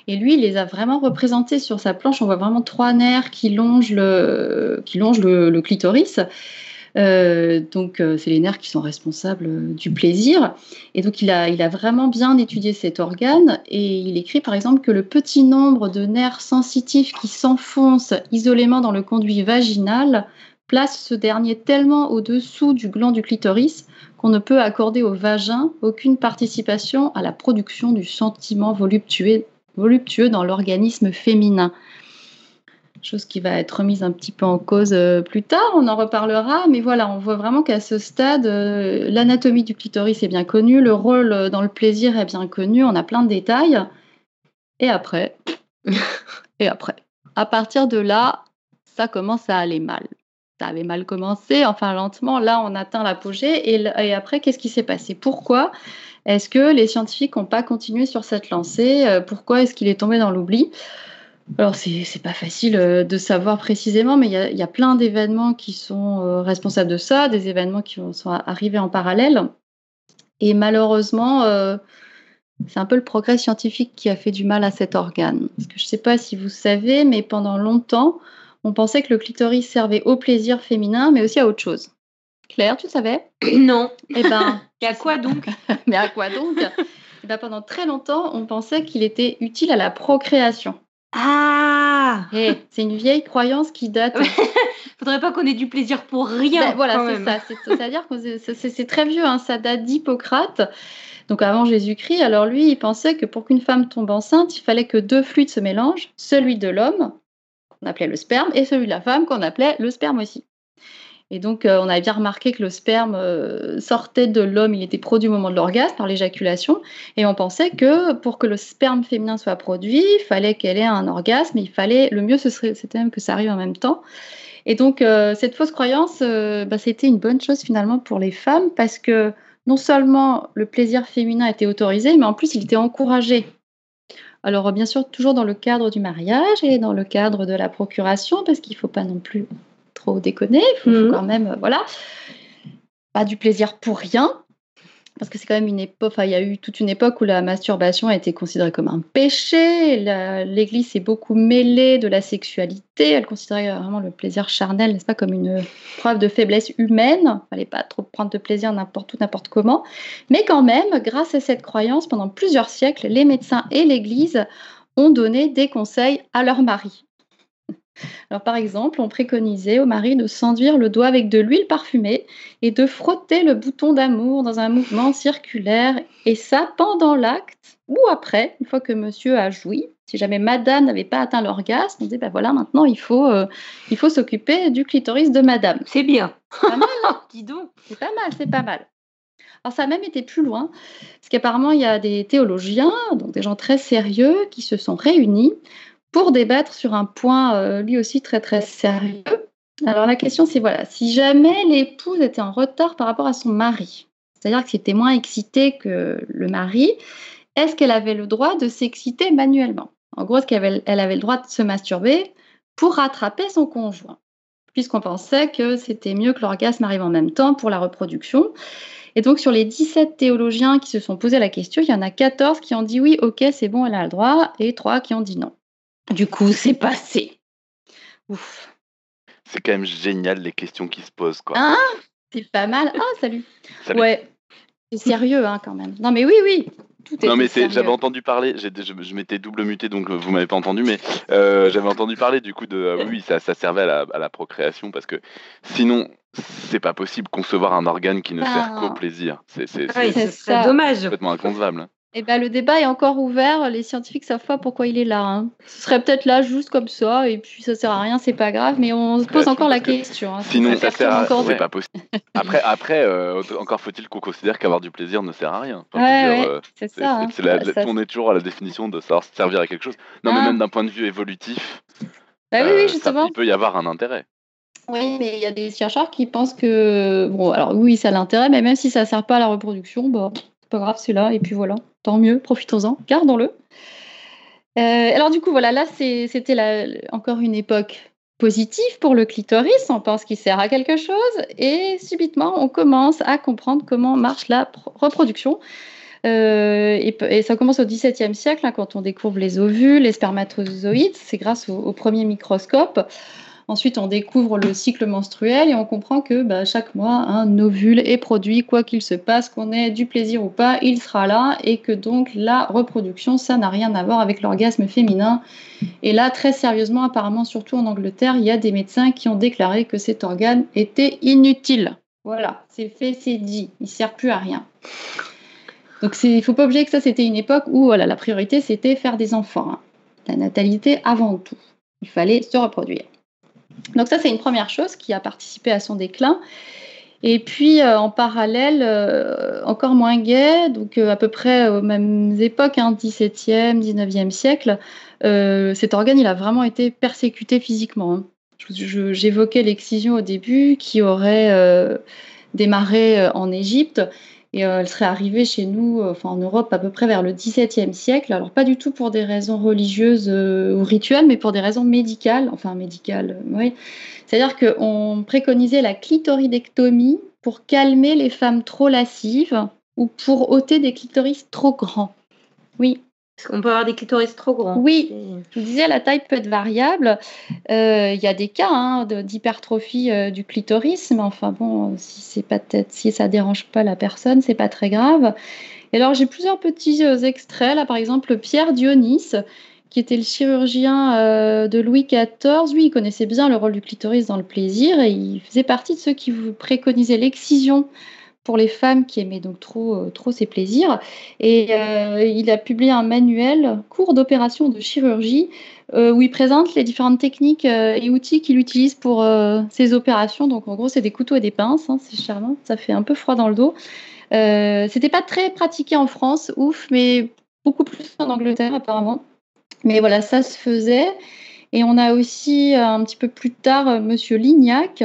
Et lui, il les a vraiment représentés sur sa planche. On voit vraiment trois nerfs qui longent le, qui longent le clitoris. Euh, donc, euh, c'est les nerfs qui sont responsables euh, du plaisir. Et donc, il a, vraiment bien étudié cet organe et il écrit par exemple que le petit nombre de nerfs sensitifs qui s'enfoncent isolément dans le conduit vaginal place ce dernier tellement au-dessous du gland du clitoris qu'on ne peut accorder au vagin aucune participation à la production du sentiment voluptueux dans l'organisme féminin chose qui va être remise un petit peu en cause euh, plus tard, on en reparlera, mais voilà, on voit vraiment qu'à ce stade, euh, l'anatomie du clitoris est bien connue, le rôle euh, dans le plaisir est bien connu, on a plein de détails. Et après, et après, à partir de là, ça commence à aller mal. Ça avait mal commencé, enfin lentement, là on atteint l'apogée, et, et après, qu'est-ce qui s'est passé? Pourquoi est-ce que les scientifiques n'ont pas continué sur cette lancée? Pourquoi est-ce qu'il est tombé dans l'oubli? Alors, c'est pas facile euh, de savoir précisément, mais il y a, plein d'événements qui sont euh, responsables de ça, des événements qui sont arrivés en parallèle. Et malheureusement, euh, c'est un peu le progrès scientifique qui a fait du mal à cet organe. Parce que je ne sais pas si vous savez, mais pendant longtemps, on pensait que le clitoris servait au plaisir féminin, mais aussi à autre chose. Claire, tu savais? Non. Eh ben, et à quoi donc? Mais à quoi donc? Eh ben, Pendant très longtemps, on pensait qu'il était utile à la procréation. Ah eh, C'est une vieille croyance qui date. Faudrait pas qu'on ait du plaisir pour rien. Ben, voilà, c'est ça. C'est-à-dire que c'est très vieux, hein, ça date d'Hippocrate. Donc avant Jésus-Christ, alors lui, il pensait que pour qu'une femme tombe enceinte, il fallait que deux fluides se mélangent, celui de l'homme, qu'on appelait le sperme, et celui de la femme, qu'on appelait le sperme aussi. Et donc, euh, on avait bien remarqué que le sperme euh, sortait de l'homme, il était produit au moment de l'orgasme par l'éjaculation. Et on pensait que pour que le sperme féminin soit produit, il fallait qu'elle ait un orgasme. Il fallait, le mieux, ce serait, c'était même que ça arrive en même temps. Et donc, euh, cette fausse croyance, bah, c'était une bonne chose finalement pour les femmes parce que non seulement le plaisir féminin était autorisé, mais en plus, il était encouragé. Alors, bien sûr, toujours dans le cadre du mariage et dans le cadre de la procuration, parce qu'il ne faut pas non plus déconner. Il faut, mhm. quand même, euh, voilà, pas du plaisir pour rien. Parce que c'est quand même une époque, il y a eu toute une époque où la masturbation a été considérée comme un péché. L'Église s'est beaucoup mêlée de la sexualité. Elle considérait vraiment le plaisir charnel, n'est-ce pas, comme une preuve de faiblesse humaine. Il fallait pas trop prendre de plaisir n'importe où, n'importe comment. Mais quand même, grâce à cette croyance, pendant plusieurs siècles, les médecins et l'Église ont donné des conseils à leurs maris. Alors, par exemple, on préconisait au mari de s'enduire le doigt avec de l'huile parfumée et de frotter le bouton d'amour dans un mouvement circulaire, et ça pendant l'acte ou après, une fois que monsieur a joui. Si jamais madame n'avait pas atteint l'orgasme, on disait, ben voilà, maintenant il faut, euh, il faut s'occuper du clitoris de madame. C'est bien. Pas mal, hein? Dis donc. C'est pas mal, c'est pas mal. Alors ça a même été plus loin, parce qu'apparemment il y a des théologiens, donc des gens très sérieux, qui se sont réunis pour débattre sur un point euh, lui aussi très très sérieux. Alors la question c'est voilà, si jamais l'épouse était en retard par rapport à son mari, c'est-à-dire que c'était moins excité que le mari, est-ce qu'elle avait le droit de s'exciter manuellement? En gros, est-ce qu'elle avait, elle avait le droit de se masturber pour rattraper son conjoint? Puisqu'on pensait que c'était mieux que l'orgasme arrive en même temps pour la reproduction. Et donc, sur les 17 théologiens qui se sont posé la question, il y en a 14 qui ont dit oui, ok, c'est bon, elle a le droit, et 3 qui ont dit non. Du coup, c'est passé. Ouf. C'est quand même génial les questions qui se posent, quoi. Hein? C'est pas mal. Ah, salut. Ouais. C'est sérieux, hein, quand même. Non, mais oui, oui. tout est Non, mais j'avais entendu parler, je, je m'étais double muté donc vous m'avez pas entendu, mais euh, j'avais entendu parler du coup de. euh, oui, ça, ça servait à la, à la procréation parce que sinon, c'est pas possible concevoir un organe qui ne sert Ben. qu'au plaisir. C'est Ah oui, c'est dommage. complètement inconcevable. Eh ben, le débat est encore ouvert. Les scientifiques savent pas pourquoi il est là. hein. Ce serait peut-être là juste comme ça, et puis ça sert à rien, c'est pas grave. Mais on se pose encore la que question. hein. Sinon, ça perturbe sert à. encore C'est pas possible. Après, après euh, encore faut-il qu'on considère qu'avoir du plaisir ne sert à rien. Enfin, Ouais, dire, euh, c'est ça. hein. c'est la- Ça- ça- on est toujours à la définition de savoir servir à quelque chose. Non, mais Ah. même d'un point de vue évolutif, Bah euh, oui, ça- justement. il peut y avoir un intérêt. Oui, mais il y a des chercheurs qui pensent que, bon, alors oui, ça a l'intérêt, mais même si ça ne sert pas à la reproduction, bah, pas grave, c'est là, et puis voilà, tant mieux, profitons-en, gardons-le. Euh, alors du coup, voilà, là, c'était encore une époque positive pour le clitoris, on pense qu'il sert à quelque chose, et subitement, on commence à comprendre comment marche la pro- reproduction. Euh, et, ça commence au XVIIe siècle, hein, quand on découvre les ovules, les spermatozoïdes, c'est grâce au premier microscope. Ensuite, on découvre le cycle menstruel et on comprend que bah, chaque mois, un ovule est produit, quoi qu'il se passe, qu'on ait du plaisir ou pas, il sera là et que donc la reproduction, ça n'a rien à voir avec l'orgasme féminin. Et là, très sérieusement, apparemment, surtout en Angleterre, il y a des médecins qui ont déclaré que cet organe était inutile. Voilà, c'est fait, c'est dit, il sert plus à rien. Donc il ne faut pas oublier que ça, c'était une époque où la priorité, c'était faire des enfants. hein. La natalité avant tout. Il fallait se reproduire. Donc ça, c'est une première chose qui a participé à son déclin. Et puis, euh, en parallèle, euh, encore moins gai, donc euh, à peu près aux mêmes époques, hein, 17e, 19e siècle, cet organe, il a vraiment été persécuté physiquement. hein. J'évoquais l'excision au début qui aurait démarré en Égypte et euh, elle serait arrivée chez nous, euh, en Europe, à peu près vers le XVIIe siècle. Alors pas du tout pour des raisons religieuses euh, ou rituelles, mais pour des raisons médicales. Enfin médicales, oui. C'est-à-dire qu'on préconisait la clitoridectomie pour calmer les femmes trop lascives ou pour ôter des clitoris trop grands. Oui, Parce qu'on peut avoir des clitoris trop grands. Oui. Je vous disais, la taille peut être variable. Euh, Il y a des cas hein, d'hypertrophie euh, du clitoris, mais enfin bon, si c'est pas si ça dérange pas la personne, c'est pas très grave. Et alors j'ai plusieurs petits euh, extraits là, par exemple Pierre Dionis, qui était le chirurgien de Louis XIV. Lui, il connaissait bien le rôle du clitoris dans le plaisir et il faisait partie de ceux qui vous préconisaient l'excision pour les femmes qui aimaient donc trop, euh, trop ces plaisirs. Et euh, il a publié un manuel, cours d'opération de chirurgie, euh, où il présente les différentes techniques et outils qu'il utilise pour ces opérations. Donc en gros, c'est des couteaux et des pinces, hein, c'est charmant, ça fait un peu froid dans le dos. C'était pas très pratiqué en France, ouf, mais beaucoup plus en Angleterre apparemment. Mais voilà, ça se faisait. Et on a aussi un petit peu plus tard Monsieur Lignac,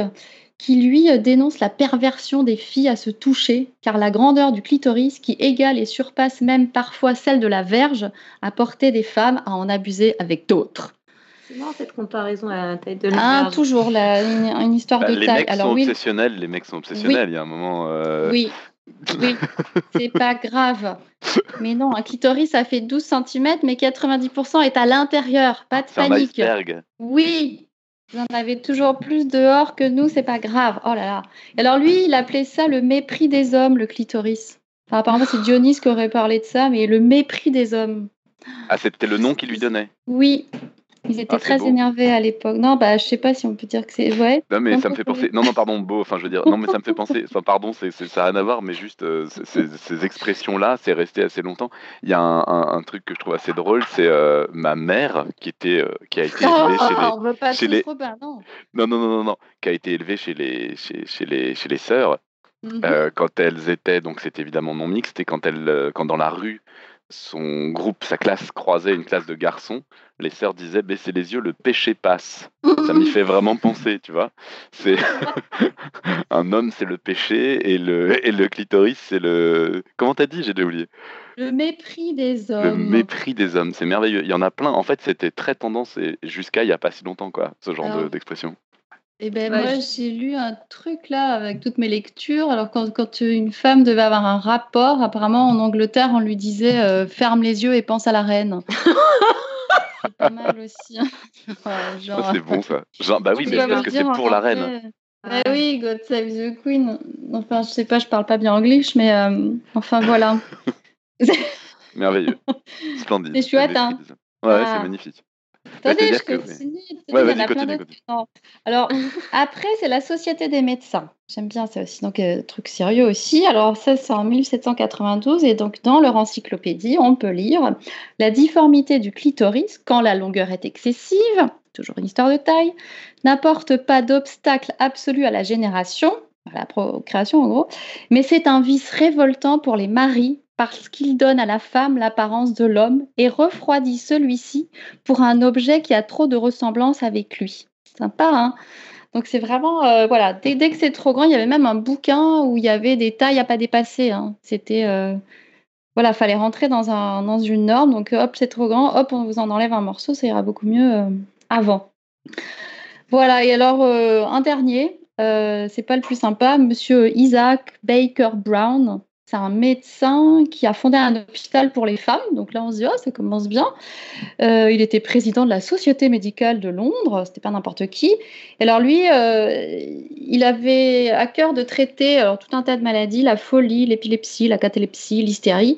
qui lui euh, dénonce la perversion des filles à se toucher, car la grandeur du clitoris, qui égale et surpasse même parfois celle de la verge, a porté des femmes à en abuser avec d'autres. C'est marrant cette comparaison à la taille de la Ah, verge. toujours la- une, une histoire Bah, de les taille. mecs Alors sont oui, obsessionnels, les mecs sont obsessionnels. Il y a un moment. euh, oui, oui, c'est pas grave. Mais non, un clitoris, ça fait 12 cm, mais 90% est à l'intérieur. Pas de C'est un panique. iceberg. Oui, vous en avez toujours plus dehors que nous, c'est pas grave. Oh là là. Alors lui, il appelait ça le mépris des hommes, le clitoris. Enfin, apparemment, c'est Dionys qui aurait parlé de ça, mais le mépris des hommes. Ah, c'était le nom qu'il lui donnait. Oui, ils étaient Ah, très beau. énervés à l'époque. Non, bah, je sais pas si on peut dire que c'est. Ouais. Non mais ça me fait penser. Non non pardon beau. Enfin je veux dire. Non mais ça me fait penser. Enfin pardon c'est c'est- ça n'a rien à voir mais juste euh, ces, ces expressions là c'est resté assez longtemps. Il y a un, un- un truc que je trouve assez drôle c'est euh, ma mère qui était euh, qui a été élevée chez les on veut pas chez les- Robin, non. non non non non non qui a été élevée chez les chez, chez les chez les sœurs Mhm. euh, quand elles étaient donc c'est évidemment non mixte et quand elles quand dans la rue son groupe sa classe croisait une classe de garçons les sœurs disaient baissez les yeux le péché passe ça m'y fait vraiment penser, tu vois. C'est un homme, c'est le péché et le et le clitoris, c'est le comment t'as dit? J'ai déjà oublié. Le mépris des Le hommes. mépris des hommes, c'est merveilleux. Il y en a plein. En fait, c'était très tendance et jusqu'à il y a pas si longtemps, quoi, ce genre d'expression. Eh ben Ouais, moi j'ai lu un truc là avec toutes mes lectures. Alors quand, quand une femme devait avoir un rapport, apparemment en Angleterre on lui disait euh, ferme les yeux et pense à la reine. c'est pas mal aussi. hein. Ouais, genre, Ça, c'est bon, ça. Genre, bah oui, mais parce que c'est pour la reine. Bah oui, God Save the Queen. Enfin, je sais pas, je parle pas bien anglais, mais euh, enfin voilà. Merveilleux. Splendide. C'est chouette, Je hein. Ouais, Ah. c'est magnifique. Attendez, je que- continue. Ouais, il y en vas-y, a plein continue, d'autres. Non. Alors, après, c'est la Société des médecins. J'aime bien ça aussi. Donc, euh, truc sérieux aussi. Alors, ça, c'est en 1792. Et donc, dans leur encyclopédie, on peut lire La difformité du clitoris, quand la longueur est excessive, toujours une histoire de taille, n'apporte pas d'obstacle absolu à la génération, à la procréation en gros, mais c'est un vice révoltant pour les maris parce qu'il donne à la femme l'apparence de l'homme et refroidit celui-ci pour un objet qui a trop de ressemblance avec lui. Sympa, hein? Donc c'est vraiment, euh, voilà, dès, que c'est trop grand, il y avait même un bouquin où il y avait des tailles à pas dépasser. hein. C'était, euh, voilà, fallait rentrer dans, un, dans une norme. Donc hop, c'est trop grand, hop, on vous en enlève un morceau, ça ira beaucoup mieux euh, avant. Voilà, et alors euh, un dernier, euh, c'est pas le plus sympa, Monsieur Isaac Baker Brown. C'est un médecin qui a fondé un hôpital pour les femmes. Donc là, on se dit, oh, ça commence bien. Euh, il était président de la Société médicale de Londres, c'était pas n'importe qui. Et alors lui, euh, il avait à cœur de traiter tout un tas de maladies, la folie, l'épilepsie, la catalepsie, l'hystérie.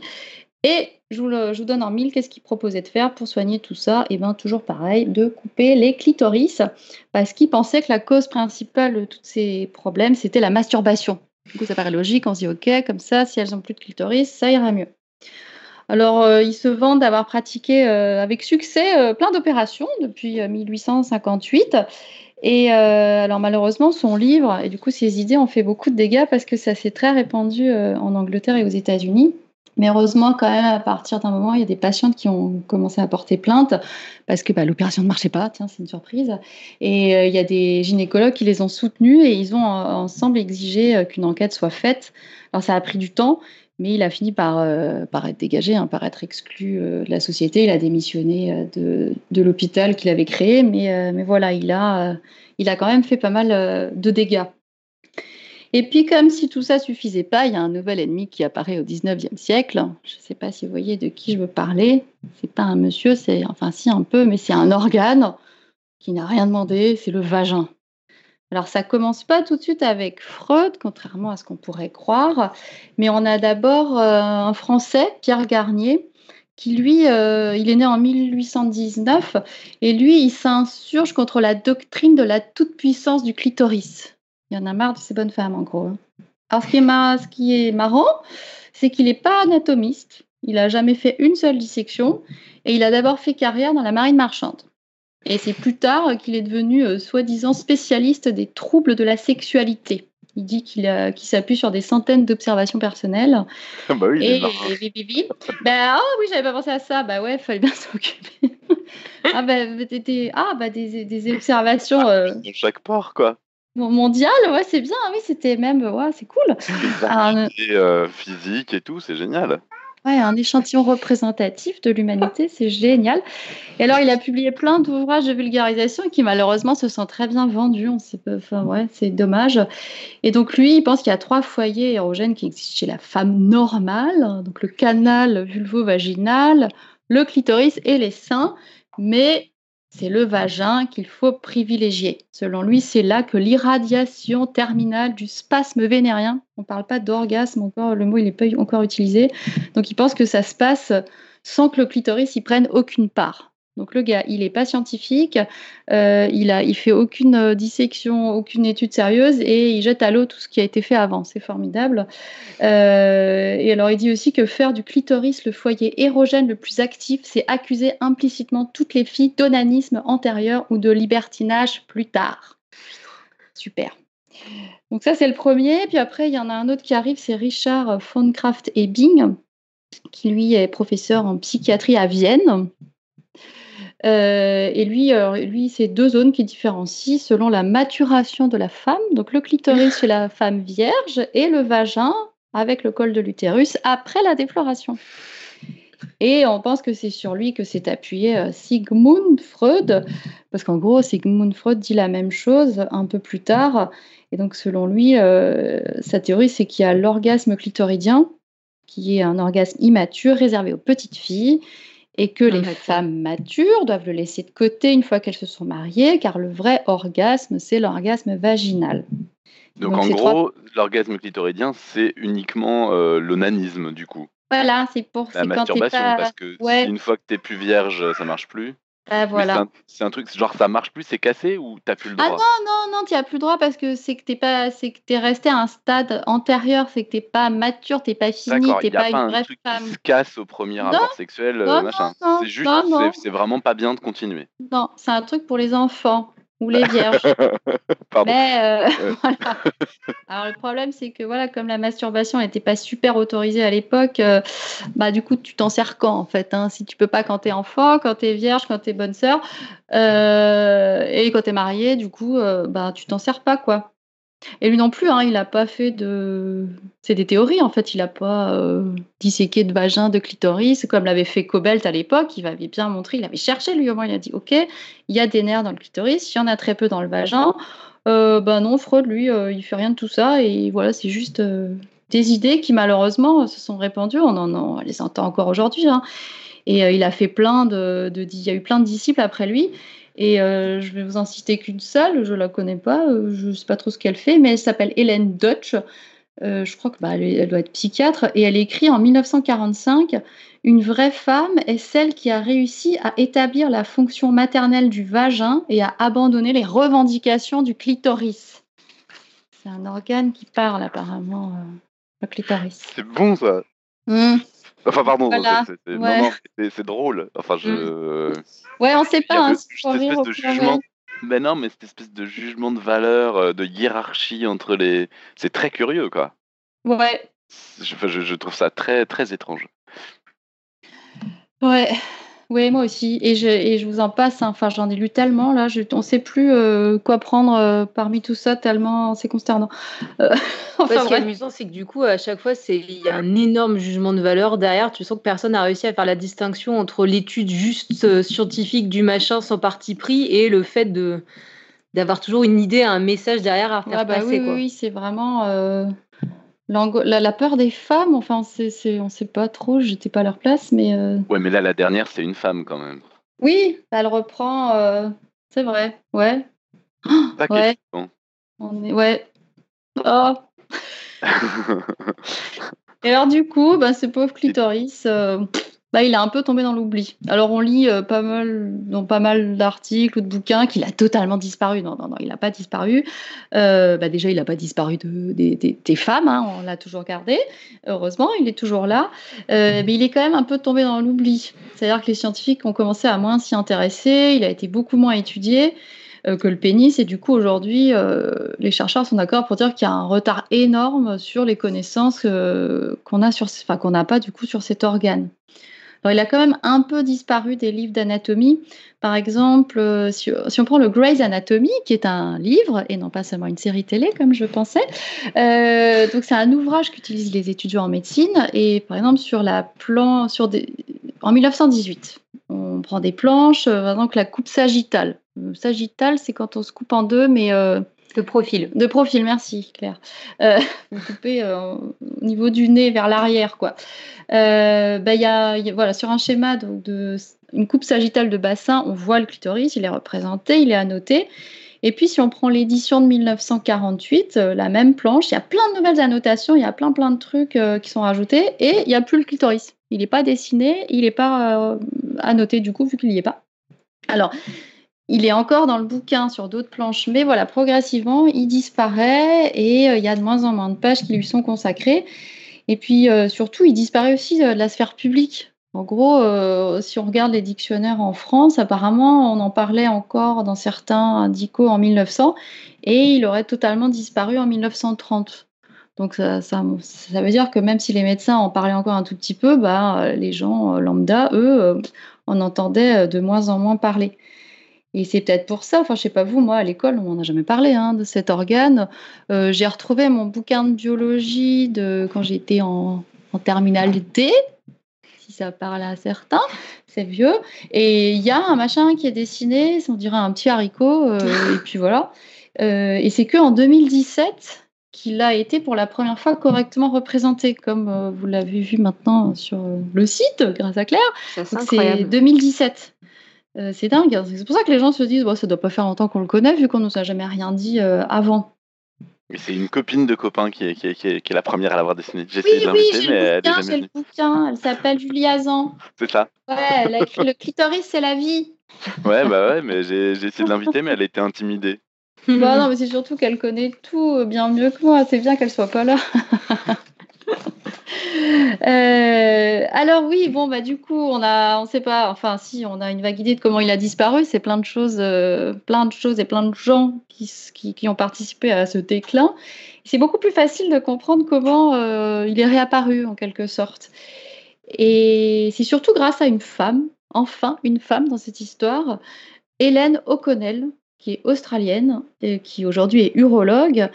Et je vous, je vous donne en mille, qu'est-ce qu'il proposait de faire pour soigner tout ça? Et bien toujours pareil, de couper les clitoris, parce qu'il pensait que la cause principale de tous ces problèmes, c'était la masturbation. Du coup, ça paraît logique, on se dit, ok, comme ça, si elles n'ont plus de clitoris, ça ira mieux. Alors, euh, ils se vantent d'avoir pratiqué euh, avec succès euh, plein d'opérations depuis euh, 1858. Et euh, alors, malheureusement, son livre et du coup ses idées ont fait beaucoup de dégâts parce que ça s'est très répandu en Angleterre et aux États-Unis. Mais heureusement, quand même, à partir d'un moment, il y a des patientes qui ont commencé à porter plainte parce que bah, l'opération ne marchait pas. Tiens, c'est une surprise. Et euh, il y a des gynécologues qui les ont soutenus et ils ont euh, ensemble exigé euh, qu'une enquête soit faite. Alors, ça a pris du temps, mais il a fini par, être dégagé, hein, par être exclu de la société. Il a démissionné de, l'hôpital qu'il avait créé, mais, voilà, il a, quand même fait pas mal de dégâts. Et puis, comme si tout ça suffisait pas, il y a un nouvel ennemi qui apparaît au 19e siècle. Je ne sais pas si vous voyez de qui je veux parler. C'est pas un monsieur, c'est enfin si un peu, mais c'est un organe qui n'a rien demandé, c'est le vagin. Alors ça commence pas tout de suite avec Freud, contrairement à ce qu'on pourrait croire, mais on a d'abord euh, un Français, Pierre Garnier, qui lui, euh, il est né en 1819, et lui, il s'insurge contre la doctrine de la toute-puissance du clitoris. Il y en a marre de ces bonnes femmes, en gros. hein. Alors ce qui est, mar- ce qui est marrant, c'est qu'il n'est pas anatomiste, il n'a jamais fait une seule dissection, et il a d'abord fait carrière dans la marine marchande. Et c'est plus tard qu'il est devenu euh, soi-disant spécialiste des troubles de la sexualité. Il dit qu'il s'appuie sur des centaines d'observations personnelles. bah oui, Et, et vi, vi, vi. Ben, ah oui, j'avais pas pensé à ça. Bah ouais, fallait bien s'occuper. ah bah, t'étais- ah, bah des, des observations euh, Dans chaque port, quoi. Mondiales, ouais, c'est bien. Oui, c'était même, ouais, c'est cool. Ah, euh, euh, physique et tout, c'est génial. Ouais, un échantillon représentatif de l'humanité, c'est génial. Et alors, il a publié plein d'ouvrages de vulgarisation qui, malheureusement, se sont très bien vendus. On sait pas, enfin, ouais, c'est dommage. Et donc, lui, il pense qu'il y a trois foyers érogènes qui existent chez la femme normale. Donc, le canal vulvo-vaginal, le clitoris et les seins. Mais c'est le vagin qu'il faut privilégier. Selon lui, c'est là que l'irradiation terminale du spasme vénérien, on ne parle pas d'orgasme encore, le mot il n'est pas encore utilisé, donc il pense que ça se passe sans que le clitoris y prenne aucune part. Donc le gars, il n'est pas scientifique, euh, il a, il fait aucune euh, dissection, aucune étude sérieuse et il jette à l'eau tout ce qui a été fait avant. C'est formidable. Euh, et alors il dit aussi que faire du clitoris le foyer érogène le plus actif, c'est accuser implicitement toutes les filles d'onanisme antérieur ou de libertinage plus tard. Super. Donc ça c'est le premier. Puis après il y en a un autre qui arrive, c'est Richard von Kraft Ebing, qui lui est professeur en psychiatrie à Vienne. Euh, et lui, euh, lui c'est deux zones qui différencient selon la maturation de la femme. Donc le clitoris chez la femme vierge et le vagin avec le col de l'utérus après la défloration. Et on pense que c'est sur lui que s'est appuyé euh, Sigmund Freud, parce qu'en gros, Sigmund Freud dit la même chose un peu plus tard. Et donc, selon lui, euh, sa théorie, c'est qu'il y a l'orgasme clitoridien, qui est un orgasme immature réservé aux petites filles, et que les femmes matures doivent le laisser de côté une fois qu'elles se sont mariées, car le vrai orgasme, c'est l'orgasme vaginal. Donc, Donc, en gros, l'orgasme clitoridien, c'est uniquement euh, l'onanisme, du coup. Voilà, c'est pour La masturbation, pas. parce que Ouais. si une fois que t'es plus vierge, ça marche plus. Ah, voilà. c'est un, un truc, genre ça marche plus, c'est cassé ou t'as plus le Ah droit non, non, non, tu as plus le droit parce que c'est que t'es pas, c'est que t'es resté à un stade antérieur, c'est que t'es pas mature, t'es pas fini, t'es pas pas une un vraie truc femme. qui se casse au premier Non, rapport sexuel, euh, non, machin. non, C'est juste, non, non. c'est vraiment pas bien de continuer. Non, c'est un truc pour les enfants ou les vierges. Pardon. Mais euh, Ouais. voilà. Alors le problème, c'est que voilà, comme la masturbation n'était pas super autorisée à l'époque, euh, bah du coup, tu t'en sers quand en fait hein, Si tu peux pas quand t'es enfant, quand t'es vierge, quand t'es bonne sœur, euh, et quand t'es mariée, du coup, euh, bah tu t'en sers pas quoi. Et lui non plus, hein, il a pas fait de. C'est des théories en fait. Il a pas euh, disséqué de vagin, de clitoris, comme l'avait fait Cobelt à l'époque. Il avait bien montré, il avait cherché lui au moins. Il a dit ok, il y a des nerfs dans le clitoris, il y en a très peu dans le vagin. Bah non, Freud, lui, euh, il fait rien de tout ça. Et voilà, c'est juste euh, des idées qui, malheureusement, se sont répandues. On, en, on les entend encore aujourd'hui. hein. Et il a fait plein de, de- Il y a eu plein de disciples après lui. Et euh, je vais vous en citer qu'une seule. Je la connais pas. euh, je sais pas trop ce qu'elle fait, mais elle s'appelle Hélène Deutsch. Euh, je crois que bah, elle, est- elle doit être psychiatre. Et elle écrit en 1945 Une vraie femme est celle qui a réussi à établir la fonction maternelle du vagin et à abandonner les revendications du clitoris. C'est un organe qui parle apparemment, euh, le clitoris. C'est bon ça. Hmm. Enfin, pardon, Voilà, c'est- ouais. drôle. Enfin, je. Ouais, on sait pas. hein, cette espèce de jugement. Mais non, mais cette espèce de jugement de valeur, euh, de hiérarchie entre les. C'est très curieux, quoi. Ouais, je, je trouve ça très, très étrange. ouais. Ouais, moi aussi. Et je, et je vous en passe. hein. Enfin, j'en ai lu tellement là. Je, on sait plus euh, quoi prendre euh, parmi tout ça tellement c'est consternant. Euh, enfin, Ouais, ce qui est amusant, c'est que du coup, à chaque fois, c'est il y a un énorme jugement de valeur derrière. Tu sens que personne n'a réussi à faire la distinction entre l'étude juste scientifique du machin sans parti pris et le fait de d'avoir toujours une idée, un message derrière à faire Ouais, bah passer. oui, oui, quoi. oui, c'est vraiment la, la peur des femmes. Enfin, on sait pas trop. J'étais pas à leur place, mais euh, Ouais, mais là, la dernière, c'est une femme quand même. oui, elle reprend. euh, c'est vrai. Ouais. Est Ouais. flippant. On est, ouais. Oh. Et alors du coup, bah, ce pauvre clitoris, euh, bah, il a un peu tombé dans l'oubli. Alors on lit euh, pas mal, dans pas mal d'articles ou de bouquins qu'il a totalement disparu. Non, non, non, il n'a pas disparu. Euh, bah, déjà, il n'a pas disparu de, des, femmes, hein, on l'a toujours gardé. Heureusement, il est toujours là. Euh, mais il est quand même un peu tombé dans l'oubli. C'est-à-dire que les scientifiques ont commencé à moins s'y intéresser, il a été beaucoup moins étudié que le pénis. Et du coup, aujourd'hui, les chercheurs sont d'accord pour dire qu'il y a un retard énorme sur les connaissances qu'on enfin, qu'on n'a pas du coup sur cet organe. Il a quand même un peu disparu des livres d'anatomie. Par exemple, euh, si, on prend le Grey's Anatomy, qui est un livre et non pas seulement une série télé, comme je pensais. Euh, donc, c'est un ouvrage qu'utilisent les étudiants en médecine. Et par exemple, sur la plan, sur des, en 1918, on prend des planches, euh, par exemple la coupe sagittale. Sagittale, c'est quand on se coupe en deux, mais De profil. de profil, merci Claire. Euh, vous coupez euh, au niveau du nez vers l'arrière, quoi. Euh, bah, voilà, sur un schéma donc, une coupe sagittale de bassin, on voit le clitoris, il est représenté, il est annoté. Et puis, si on prend l'édition de 1948, euh, la même planche, il y a plein de nouvelles annotations, il y a plein plein de trucs qui sont rajoutés, et il n'y a plus le clitoris. Il n'est pas dessiné, il n'est pas annoté du coup, vu qu'il n'y est pas. Alors, il est encore dans le bouquin sur d'autres planches, mais voilà, progressivement, il disparaît et euh, il y a de moins en moins de pages qui lui sont consacrées. Et puis, euh, surtout, il disparaît aussi euh, de la sphère publique. En gros, si on regarde les dictionnaires en France, apparemment, on en parlait encore dans certains indicaux en 1900 et il aurait totalement disparu en 1930. Donc, ça, ça, veut dire que même si les médecins en parlaient encore un tout petit peu, bah, les gens lambda, eux, en entendaient euh, de moins en moins parler. Et c'est peut-être pour ça, enfin je sais pas vous, moi à l'école on n'en a jamais parlé hein, de cet organe. Euh, j'ai retrouvé mon bouquin de biologie de quand j'étais en, en terminale D, si ça parle à certains, c'est vieux. Et il y a un machin qui est dessiné, on dirait un petit haricot, euh, et puis voilà. Euh, et c'est que en 2017 qu'il a été pour la première fois correctement représenté, comme euh, vous l'avez vu maintenant sur le site grâce à Claire. C'est Donc, C'est incroyable. 2017. Euh, c'est dingue. hein. C'est pour ça que les gens se disent, ouais, ça doit pas faire longtemps qu'on le connaît, vu qu'on nous a jamais rien dit euh, avant. Mais c'est une copine de copain qui est, qui est, qui est, qui est la première à l'avoir dessiné. J'ai Oui, de oui, j'ai le bouquin, j'ai le bouquin. Elle s'appelle Julie Hazan. C'est ça Ouais, elle a écrit Le clitoris, c'est la vie. Ouais, bah ouais, mais j'ai j'ai essayé de l'inviter, mais elle était intimidée. Bah non, mais c'est surtout qu'elle connaît tout bien mieux que moi. C'est bien qu'elle soit pas là. Euh, alors oui, bon bah du coup on a, on sait pas, enfin si on a une vague idée de comment il a disparu. C'est plein de choses, euh, plein de choses et plein de gens qui, qui ont participé à ce déclin. C'est beaucoup plus facile de comprendre comment euh, il est réapparu en quelque sorte. Et c'est surtout grâce à une femme, enfin une femme dans cette histoire, Hélène O'Connell, qui est australienne et qui aujourd'hui est urologue.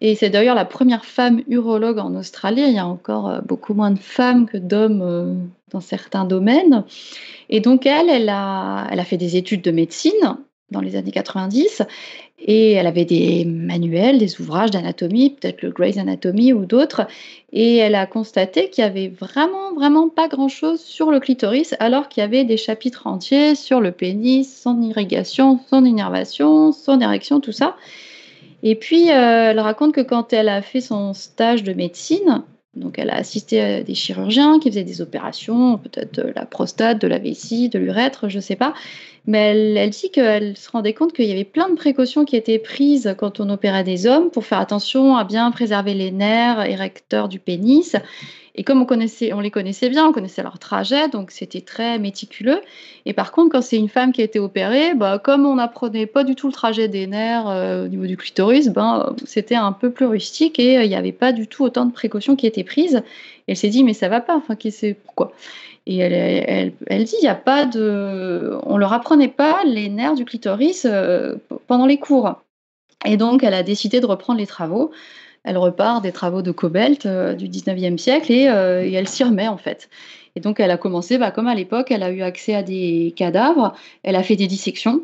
Et c'est d'ailleurs la première femme urologue en Australie. Il y a encore euh, beaucoup moins de femmes que d'hommes euh, dans certains domaines. Et donc elle, elle a, elle a fait des études de médecine dans les années 90 et elle avait des manuels, des ouvrages d'anatomie, peut-être le Grey's Anatomy ou d'autres. Et elle a constaté qu'il y avait vraiment, vraiment pas grand-chose sur le clitoris, alors qu'il y avait des chapitres entiers sur le pénis, son irrigation, son innervation, son érection, tout ça. Et puis, euh, elle raconte que quand elle a fait son stage de médecine, donc elle a assisté à des chirurgiens qui faisaient des opérations, peut-être de la prostate, de la vessie, de l'urètre, je ne sais pas. Mais elle dit qu'elle se rendait compte qu'il y avait plein de précautions qui étaient prises quand on opérait des hommes pour faire attention à bien préserver les nerfs érecteurs du pénis. Et comme on, les connaissait bien, on connaissait leur trajet, donc c'était très méticuleux. Et par contre, quand c'est une femme qui a été opérée, bah, comme on n'apprenait pas du tout le trajet des nerfs euh, au niveau du clitoris, ben, c'était un peu plus rustique et euh, il n'y avait pas du tout autant de précautions qui étaient prises. Elle s'est dit, mais ça va pas, enfin, qui c'est pourquoi Et elle dit, il n'y a pas de. On leur apprenait pas les nerfs du clitoris euh, pendant les cours. Et donc, elle a décidé de reprendre les travaux elle repart des travaux de Cobalt euh, du 19e siècle et, euh, et elle s'y remet en fait. Et donc elle a commencé, bah, comme à l'époque, elle a eu accès à des cadavres, elle a fait des dissections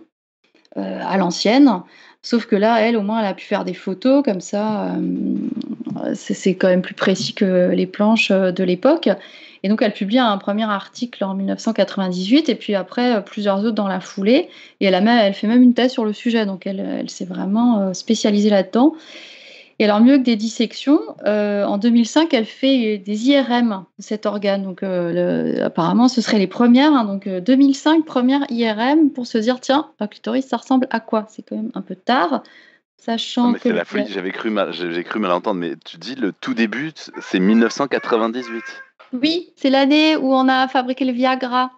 euh, à l'ancienne, sauf que là, elle, au moins, elle a pu faire des photos comme ça, euh, c'est quand même plus précis que les planches de l'époque. Et donc elle publie un premier article en 1998 et puis après plusieurs autres dans la foulée. Et elle, fait même une thèse sur le sujet, donc elle, s'est vraiment spécialisée là-dedans. Et alors, mieux que des dissections, euh, en 2005, elle fait des IRM de cet organe. Donc, euh, le, apparemment, ce seraient les premières. Hein, donc, euh, 2005, première IRM pour se dire tiens, un clitoris, ça ressemble à quoi? C'est quand même un peu tard, sachant Non, mais que. c'est la folie, j'avais cru, mal, j'ai cru mal entendre, mais tu dis le tout début, c'est 1998. Oui, c'est l'année où on a fabriqué le Viagra.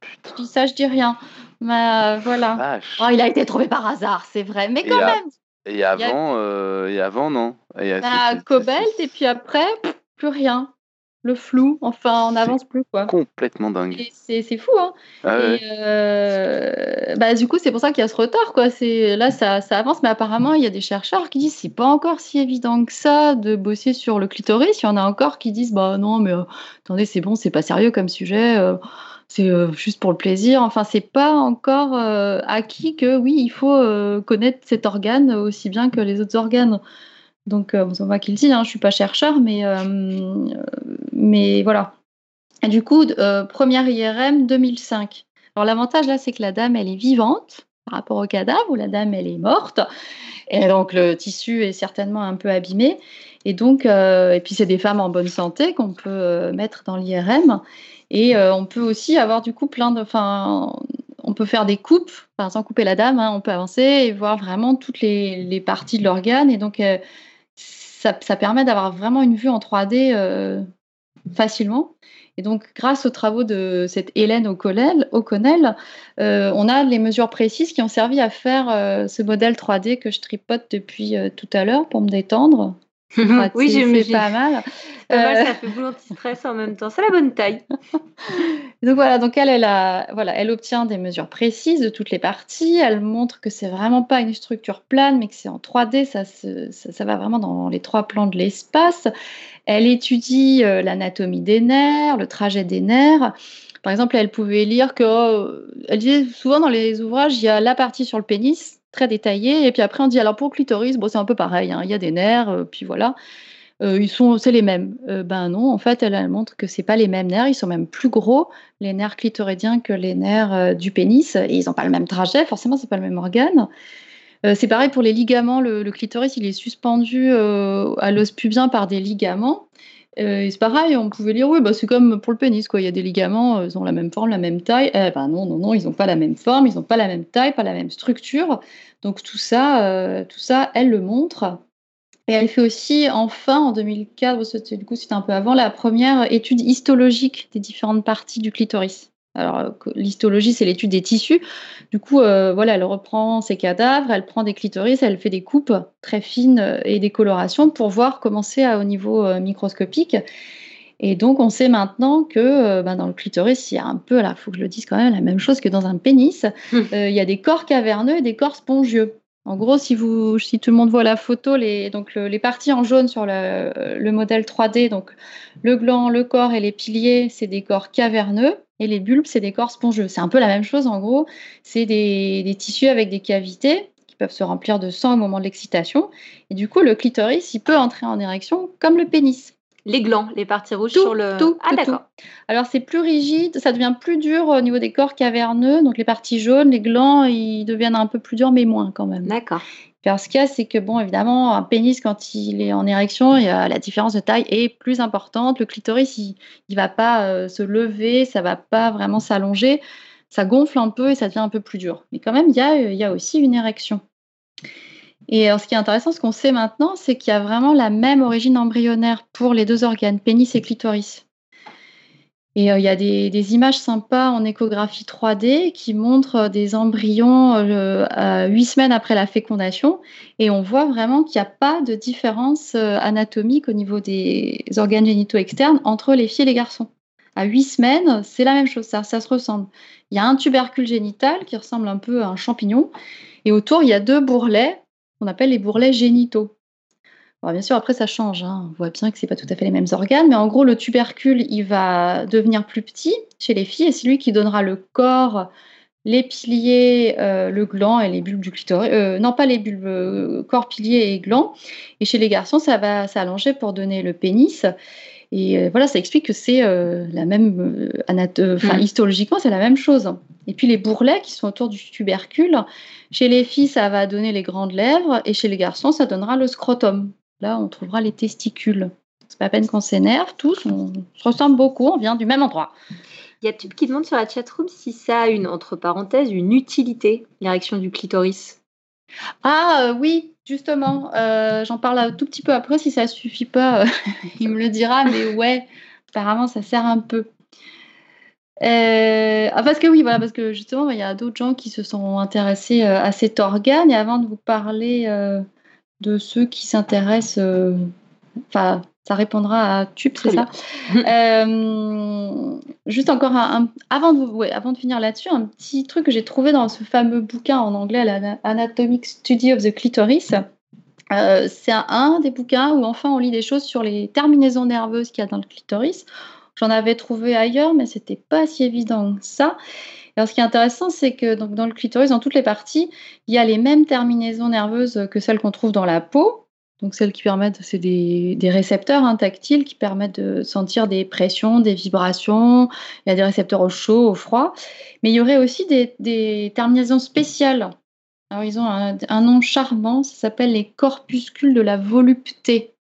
Putain. Je dis ça, je dis rien. Mais euh, voilà. Oh, il a été trouvé par hasard, c'est vrai. Mais quand Et à- même, Et avant, euh, et avant non. Et, euh, a c'est- Cobalt et puis après, plus rien. Le flou, enfin, on n'avance plus quoi. Complètement dingue. C'est fou, hein. Ah ouais. Euh, bah, du coup, c'est pour ça qu'il y a ce retard, quoi. C'est là, ça, ça avance, mais apparemment, il y a des chercheurs qui disent c'est pas encore si évident que ça de bosser sur le clitoris. Il y en a encore qui disent bah non, mais euh, attendez, c'est bon, c'est pas sérieux comme sujet. C'est euh, juste pour le plaisir. Enfin, c'est pas encore euh, acquis que oui, il faut euh, connaître cet organe aussi bien que les autres organes. Donc, euh, c'est moi qui le dis, hein, je suis pas chercheur, mais, voilà. Et du coup, première IRM 2005. Alors l'avantage là, c'est que la dame, elle est vivante par rapport au cadavre, où la dame, elle est morte. Et donc le tissu est certainement un peu abîmé. Et donc, et puis c'est des femmes en bonne santé qu'on peut mettre dans l'IRM. Et euh, on peut aussi avoir du coup plein de, enfin, on peut faire des coupes, enfin, sans couper la dame, hein, on peut avancer et voir vraiment toutes les, parties de l'organe. Et donc, euh, ça, permet d'avoir vraiment une vue en 3D euh, facilement. Et donc, grâce aux travaux de cette Hélène O'Connell, O'Connell on a les mesures précises qui ont servi à faire ce modèle 3D que je tripote depuis tout à l'heure pour me détendre. Oui, c'est pas mal. Mal, Euh, ça fait boule anti-stress en même temps. C'est la bonne taille. Donc voilà, donc elle, elle, a, voilà, elle obtient des mesures précises de toutes les parties. Elle montre que c'est vraiment pas une structure plane, mais que c'est en 3D. Ça, se- ça, ça va vraiment dans les trois plans de l'espace. Elle étudie euh, l'anatomie des nerfs, le trajet des nerfs. Par exemple, elle pouvait lire que, euh, elle disait souvent dans les ouvrages, il y a la partie sur le pénis très détaillée, et puis après on dit alors pour le clitoris, bon c'est un peu pareil, hein, il y a des nerfs, euh, puis voilà. Euh, ils sont, c'est les mêmes. Euh, ben non, en fait, elle, montre que c'est pas les mêmes nerfs. Ils sont même plus gros les nerfs clitoridiens que les nerfs du pénis. Et ils n'ont pas le même trajet. Forcément, c'est pas le même organe. C'est pareil pour les ligaments. Le, clitoris, il est suspendu à l'os pubien par des ligaments. Euh, c'est pareil, on pouvait lire, oui, bah, c'est comme pour le pénis, quoi. Il y a des ligaments, ils ont la même forme, la même taille. Eh ben non, non, non, ils n'ont pas la même forme, ils n'ont pas la même taille, pas la même structure. Donc tout ça, tout ça, elle le montre. Et elle fait aussi, enfin, en 2004, du coup c'était un peu avant, la première étude histologique des différentes parties du clitoris. Alors, l'histologie, c'est l'étude des tissus. Du coup, euh, voilà, elle reprend ses cadavres, elle prend des clitoris, elle fait des coupes très fines euh, et des colorations pour voir comment c'est au niveau euh, microscopique. Et donc, on sait maintenant que ben, dans le clitoris, il y a un peu, là, il faut que je le dise quand même, la même chose que dans un pénis. Hum. il y a des corps caverneux et des corps spongieux. En gros, si, vous, si tout le monde voit la photo, les, donc les parties en jaune sur le, modèle 3D, donc le gland, le corps et les piliers, c'est des corps caverneux. Et les bulbes, c'est des corps spongieux. C'est un peu la même chose en gros. C'est des, des, tissus avec des cavités qui peuvent se remplir de sang au moment de l'excitation. Et du coup, le clitoris, il peut entrer en érection comme le pénis les glands, les parties rouges sur le. Tout, ah, d'accord. Alors, c'est plus rigide, ça devient plus dur au niveau des corps caverneux. Donc, les parties jaunes, les glands, ils deviennent un peu plus durs, mais moins quand même. D'accord. Parce qu'il y a, c'est que, bon, évidemment, un pénis, quand il est en érection, la différence de taille est plus importante. Le clitoris, il ne va pas euh, se lever, ça ne va pas vraiment s'allonger. Ça gonfle un peu et ça devient un peu plus dur. Mais quand même, il y a, il y a aussi une érection. Et ce qui est intéressant, ce qu'on sait maintenant, c'est qu'il y a vraiment la même origine embryonnaire pour les deux organes, pénis et clitoris. Et euh, il y a des, images sympas en échographie 3D qui montrent des embryons euh, huit semaines après la fécondation. Et on voit vraiment qu'il n'y a pas de différence euh, anatomique au niveau des organes génitaux externes entre les filles et les garçons. À huit semaines, c'est la même chose, ça, ça se ressemble. Il y a un tubercule génital qui ressemble un peu à un champignon. Et autour, il y a deux bourrelets qu'on appelle les bourrelets génitaux. bien sûr, après, ça change. Hein. On voit bien que ce n'est pas tout à fait les mêmes organes, mais en gros, le tubercule, il va devenir plus petit chez les filles et c'est lui qui donnera le corps, les piliers, euh, le gland et les bulbes du clitoris. Euh, non, pas les bulbes, euh, corps, piliers et gland. Et chez les garçons, ça va s'allonger pour donner le pénis. Et voilà, ça explique que c'est la même, mmh. histologiquement, c'est la même chose. Et puis les bourrelets qui sont autour du tubercule, chez les filles, ça va donner les grandes lèvres et chez les garçons, ça donnera le scrotum. Là, on trouvera les testicules. C'est pas à peine qu'on s'énerve, tous, on se ressemble beaucoup, on vient du même endroit. Il y a Tube qui demande sur la chatroom si ça a une, entre parenthèses, une utilité, l'érection du clitoris. Ah euh, oui, justement, euh, j'en parle un tout petit peu après, si ça suffit pas, il me le dira, mais ouais, apparemment ça sert un peu. Euh, ah, parce que oui, voilà, parce que justement, il y a d'autres gens qui se sont intéressés euh, à cet organe. Et avant de vous parler euh, de ceux qui s'intéressent, enfin, ça répondra à Tube, c'est ça. juste encore un, avant, de, avant de finir là-dessus, un petit truc que j'ai trouvé dans ce fameux bouquin en anglais, l'Anatomic Study of the Clitoris. c'est un, un, des bouquins où enfin on lit des choses sur les terminaisons nerveuses qu'il y a dans le clitoris. J'en avais trouvé ailleurs, mais c'était pas si évident que ça. Alors, ce qui est intéressant, c'est que donc, dans le clitoris, dans toutes les parties, il y a les mêmes terminaisons nerveuses que celles qu'on trouve dans la peau. Donc, celles qui permettent, c'est des, récepteurs hein, tactiles qui permettent de sentir des pressions, des vibrations. Il y a des récepteurs au chaud, au froid. Mais il y aurait aussi des, terminaisons spéciales. Alors, ils ont un nom charmant, ça s'appelle les corpuscules de la volupté.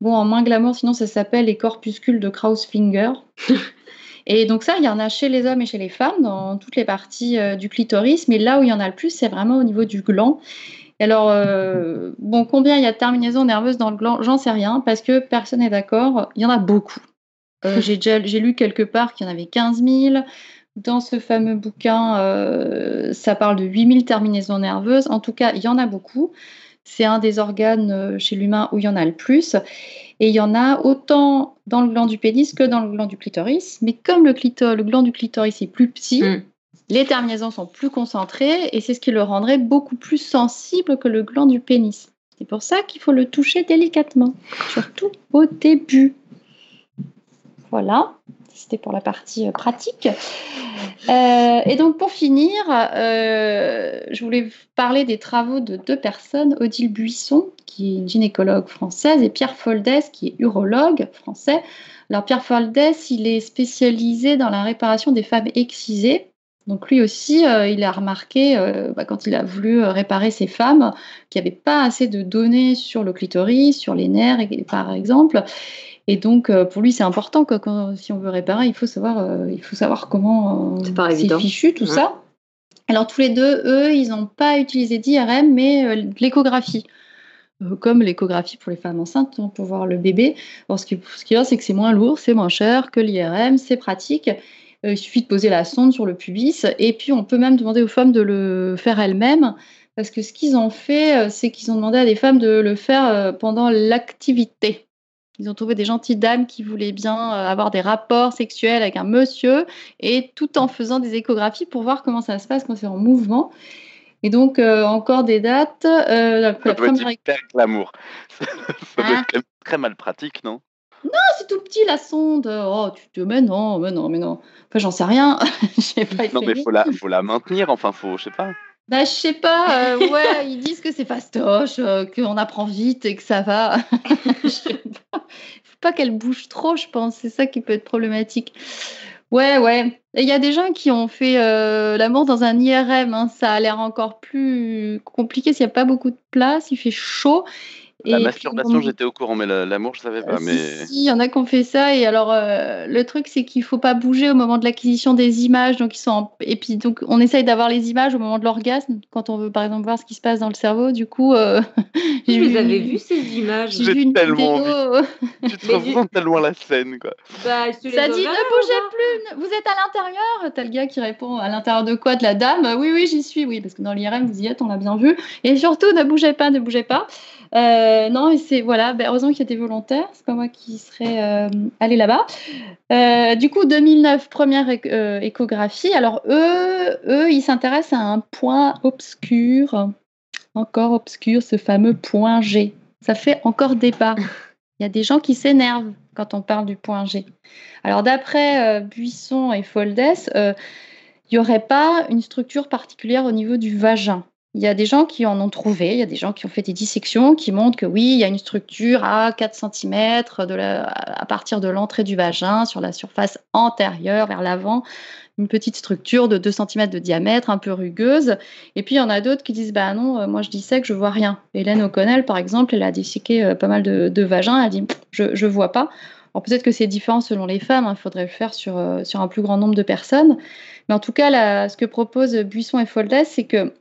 Bon, en moins glamour, sinon ça s'appelle les corpuscules de Krausfinger. et donc ça, il y en a chez les hommes et chez les femmes, dans toutes les parties euh, du clitoris, mais là où il y en a le plus, c'est vraiment au niveau du gland. Alors, euh, bon, combien il y a de terminaisons nerveuses dans le gland? J'en sais rien, parce que personne n'est d'accord. Il y en a beaucoup. Euh, j'ai lu quelque part qu'il y en avait 15 000. Dans ce fameux bouquin, ça parle de 8000 terminaisons nerveuses. En tout cas, il y en a beaucoup. C'est un des organes euh, chez l'humain où il y en a le plus. Et il y en a autant dans le gland du pénis que dans le gland du clitoris. Mais comme le, le gland du clitoris est plus petit, hmm. Les terminaisons sont plus concentrées et c'est ce qui le rendrait beaucoup plus sensible que le gland du pénis. C'est pour ça qu'il faut le toucher délicatement, surtout au début. Voilà, c'était pour la partie euh, pratique. Euh, et donc pour finir, euh, je voulais parler des travaux de deux personnes, Odile Buisson, qui est gynécologue française, et Pierre Foldès, qui est urologue français. Alors Pierre Foldès, il est spécialisé dans la réparation des femmes excisées. Donc lui aussi, euh, il a remarqué, euh, bah, quand il a voulu euh, réparer ses femmes, qu'il n'y avait pas assez de données sur le clitoris, sur les nerfs, par exemple. Et donc, pour lui, c'est important que si on veut réparer, il faut savoir, il faut savoir comment c'est fichu, tout ça. Alors tous les deux, eux, ils n'ont pas utilisé d'IRM, mais de l'échographie comme l'échographie pour les femmes enceintes hein, pour voir le bébé. ce qu'il y a, c'est que c'est moins lourd, c'est moins cher que l'IRM, c'est pratique. Euh, il suffit de poser la sonde sur le pubis et puis on peut même demander aux femmes de le faire elles-mêmes. Parce que ce qu'ils ont fait, euh, c'est qu'ils ont demandé à des femmes de le faire euh, pendant l'activité. Ils ont trouvé des gentilles dames qui voulaient bien avoir des rapports sexuels avec un monsieur et tout en faisant des échographies pour voir comment ça se passe quand c'est en mouvement. Et donc, encore des dates. Euh, la, ça doit être l'amour. ça doit hein être très mal pratique, non? Non, c'est tout petit la sonde. Oh, tu te mais non, mais non, mais non. Enfin, j'en sais rien. pas non, mais faut la, faut la maintenir. Enfin, faut, je sais pas. Bah, je sais pas. Euh, ouais, ils disent que c'est fastoche, euh, qu'on apprend vite et que ça va. je sais pas. Faut pas qu'elle bouge trop, je pense. C'est ça qui peut être problématique. Ouais, ouais. Il y a des gens qui ont fait euh, l'amour dans un IRM. Hein. Ça a l'air encore plus compliqué s'il n'y a pas beaucoup de place. Il fait chaud. La masturbation, j'étais au courant, mais l'amour, je savais pas. Euh, mais... Si, il y en a qui ont fait ça. Et alors, euh, le truc, c'est qu'il faut pas bouger au moment de l'acquisition des images. Donc, ils sont Et puis, donc, on essaye d'avoir les images au moment de l'orgasme, quand on veut, par exemple, voir ce qui se passe dans le cerveau. Du coup, euh... vous vu... avez vu ces images? J'ai vu une tellement vidéo. tu te représentes tellement la scène, quoi. Bah, ça dit, ne bougez plus. Vous êtes à l'intérieur. T'as le gars qui répond à l'intérieur de quoi? De la dame? Oui, oui, j'y suis. Oui, parce que dans l'IRM, vous y êtes, on l'a bien vu. Et surtout, ne bougez pas, ne bougez pas. Euh, non, c'est voilà, ben, heureusement qu'il y a des volontaires, c'est pas moi qui serais euh, allé là-bas. Euh, du coup, 2009, première échographie. Alors eux, eux, ils s'intéressent à un point obscur, encore obscur, ce fameux point G. Ça fait encore débat. Il y a des gens qui s'énervent quand on parle du point G. Alors d'après Buisson et Foldes, il n'y aurait pas une structure particulière au niveau du vagin. Il y a des gens qui en ont trouvé, il y a des gens qui ont fait des dissections qui montrent que oui, il y a une structure à 4 cm à partir de l'entrée du vagin, sur la surface antérieure, vers l'avant, une petite structure de 2 cm de diamètre, un peu rugueuse. Et puis il y en a d'autres qui disent Bah non, euh, moi je dissèque, je vois rien. Hélène O'Connell, par exemple, elle a disséqué euh, pas mal de, vagins, elle dit Je ne vois pas. Alors peut-être que c'est différent selon les femmes, il hein, faudrait le faire sur, euh, sur un plus grand nombre de personnes. Mais en tout cas, ce que proposent Buisson et Foldes, c'est que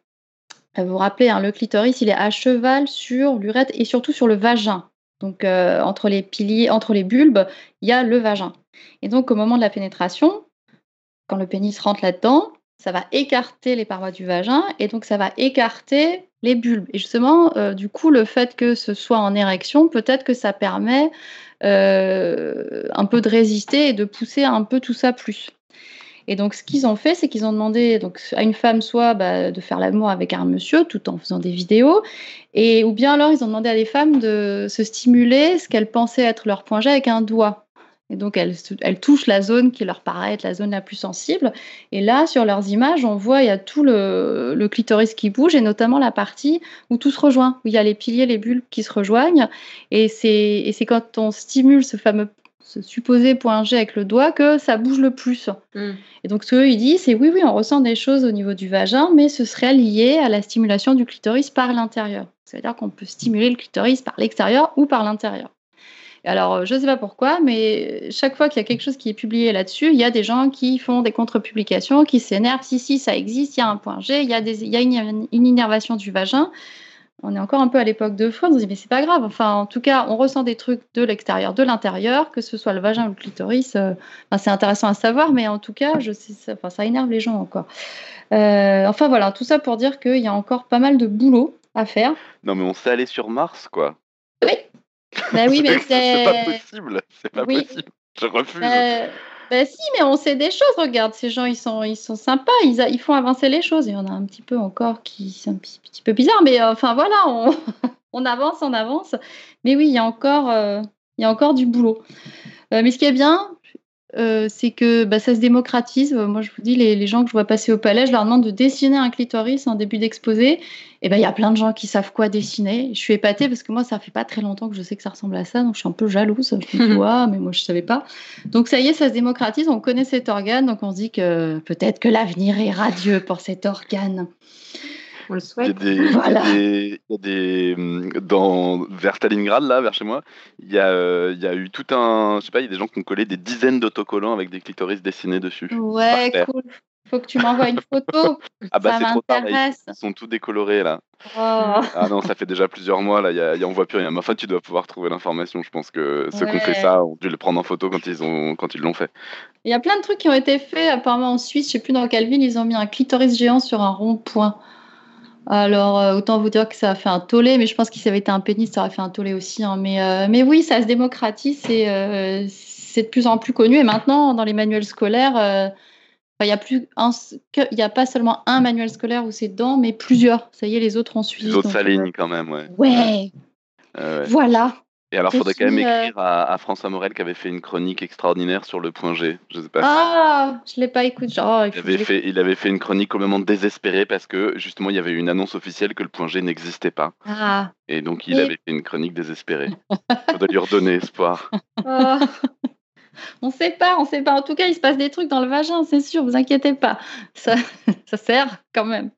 vous vous rappelez, hein, le clitoris, il est à cheval sur l'urètre et surtout sur le vagin. Donc, euh, entre les piliers, entre les bulbes, il y a le vagin. Et donc, au moment de la pénétration, quand le pénis rentre là-dedans, ça va écarter les parois du vagin et donc ça va écarter les bulbes. Et justement, euh, du coup, le fait que ce soit en érection, peut-être que ça permet euh, un peu de résister et de pousser un peu tout ça plus. Et donc, ce qu'ils ont fait, c'est qu'ils ont demandé donc, à une femme soit bah, de faire l'amour avec un monsieur tout en faisant des vidéos, et ou bien alors ils ont demandé à des femmes de se stimuler ce qu'elles pensaient être leur point G avec un doigt. Et donc, elles, touchent la zone qui leur paraît être la zone la plus sensible. Et là, sur leurs images, on voit, il y a tout le, le, clitoris qui bouge, et notamment la partie où tout se rejoint, où il y a les piliers, les bulbes qui se rejoignent. Et c'est quand on stimule ce fameux ce supposé point G avec le doigt que ça bouge le plus. Hmm. Et donc ce qu'il dit, c'est oui, oui, on ressent des choses au niveau du vagin, mais ce serait lié à la stimulation du clitoris par l'intérieur. C'est-à-dire qu'on peut stimuler le clitoris par l'extérieur ou par l'intérieur. Alors, je ne sais pas pourquoi, mais chaque fois qu'il y a quelque chose qui est publié là-dessus, il y a des gens qui font des contre-publications, qui s'énervent. Si, si, ça existe, il y a un point G, il y a, des, il y a une, une innervation du vagin on est encore un peu à l'époque de Freud, on se dit mais c'est pas grave. Enfin, en tout cas, on ressent des trucs de l'extérieur, de l'intérieur, que ce soit le vagin ou le clitoris. Euh, c'est intéressant à savoir, mais en tout cas, je sais, ça, enfin, ça énerve les gens encore. Euh, enfin voilà, tout ça pour dire qu'il y a encore pas mal de boulot à faire. Non, mais on sait aller sur Mars, quoi. Oui. Bah oui, mais c'est pas possible. C'est pas possible. Je refuse. Euh, ben si, mais on sait des choses. Regarde, ces gens, ils sont, ils sont sympas. Ils, ils font avancer les choses. Il y en a un petit peu encore qui sont un petit, peu bizarres, mais euh, enfin voilà, on, on, avance, on avance. Mais oui, il y a encore, euh, il y a encore du boulot. Euh, mais ce qui est bien, euh, c'est que bah, ça se démocratise. Moi, je vous dis, les, les, gens que je vois passer au palais, je leur demande de dessiner un clitoris en début d'exposé. Et ben, il y a plein de gens qui savent quoi dessiner. Je suis épatée parce que moi, ça fait pas très longtemps que je sais que ça ressemble à ça, donc je suis un peu jalouse. Je me dis, mais moi, je savais pas. Donc, ça y est, ça se démocratise. On connaît cet organe, donc on se dit que peut-être que l'avenir est radieux pour cet organe. On le souhaite. Il y a des, il y a des, dans, vers Stalingrad, là, vers chez moi, il y, a, euh, il y a eu tout un. Je sais pas, il y a des gens qui ont collé des dizaines d'autocollants avec des clitoris dessinés dessus. Ouais, cool. Faut que tu m'envoies une photo. ah bah c'est trop tard, ils sont tous décolorés là. Oh. Ah non, ça fait déjà plusieurs mois là, y a, y a, on voit plus rien. Mais enfin, tu dois pouvoir trouver l'information. Je pense que ceux qui ont fait ça ont dû le prendre en photo quand ils ont quand ils l'ont fait. Il y a plein de trucs qui ont été faits apparemment en Suisse. Je sais plus dans quelle ville ils ont mis un clitoris géant sur un rond-point. Alors, euh, autant vous dire que ça a fait un tollé, mais je pense qu'il ça avait été un pénis, ça aurait fait un tollé aussi. Hein. Mais, euh, mais oui, ça se démocratise et euh, c'est de plus en plus connu. Et maintenant, dans les manuels scolaires, il n'y a, plus y a pas seulement un manuel scolaire où c'est dedans, mais plusieurs. Ça y est, les autres ont suivi. Les autres s'alignent quand même, ouais. Ouais. Voilà. Et alors, il faudrait quand même écrire à, François Morel qui avait fait une chronique extraordinaire sur le point G. Je sais pas. Ah, je l'ai pas écouté. Oh, il, avait fait, il avait fait une chronique complètement désespérée parce que justement, il y avait une annonce officielle que le point G n'existait pas. Ah. Et donc, il avait fait une chronique désespérée. Il faudrait lui redonner espoir. Oh. On sait pas, on sait pas. En tout cas, il se passe des trucs dans le vagin, c'est sûr, vous inquiétez pas. Ça, ça sert quand même.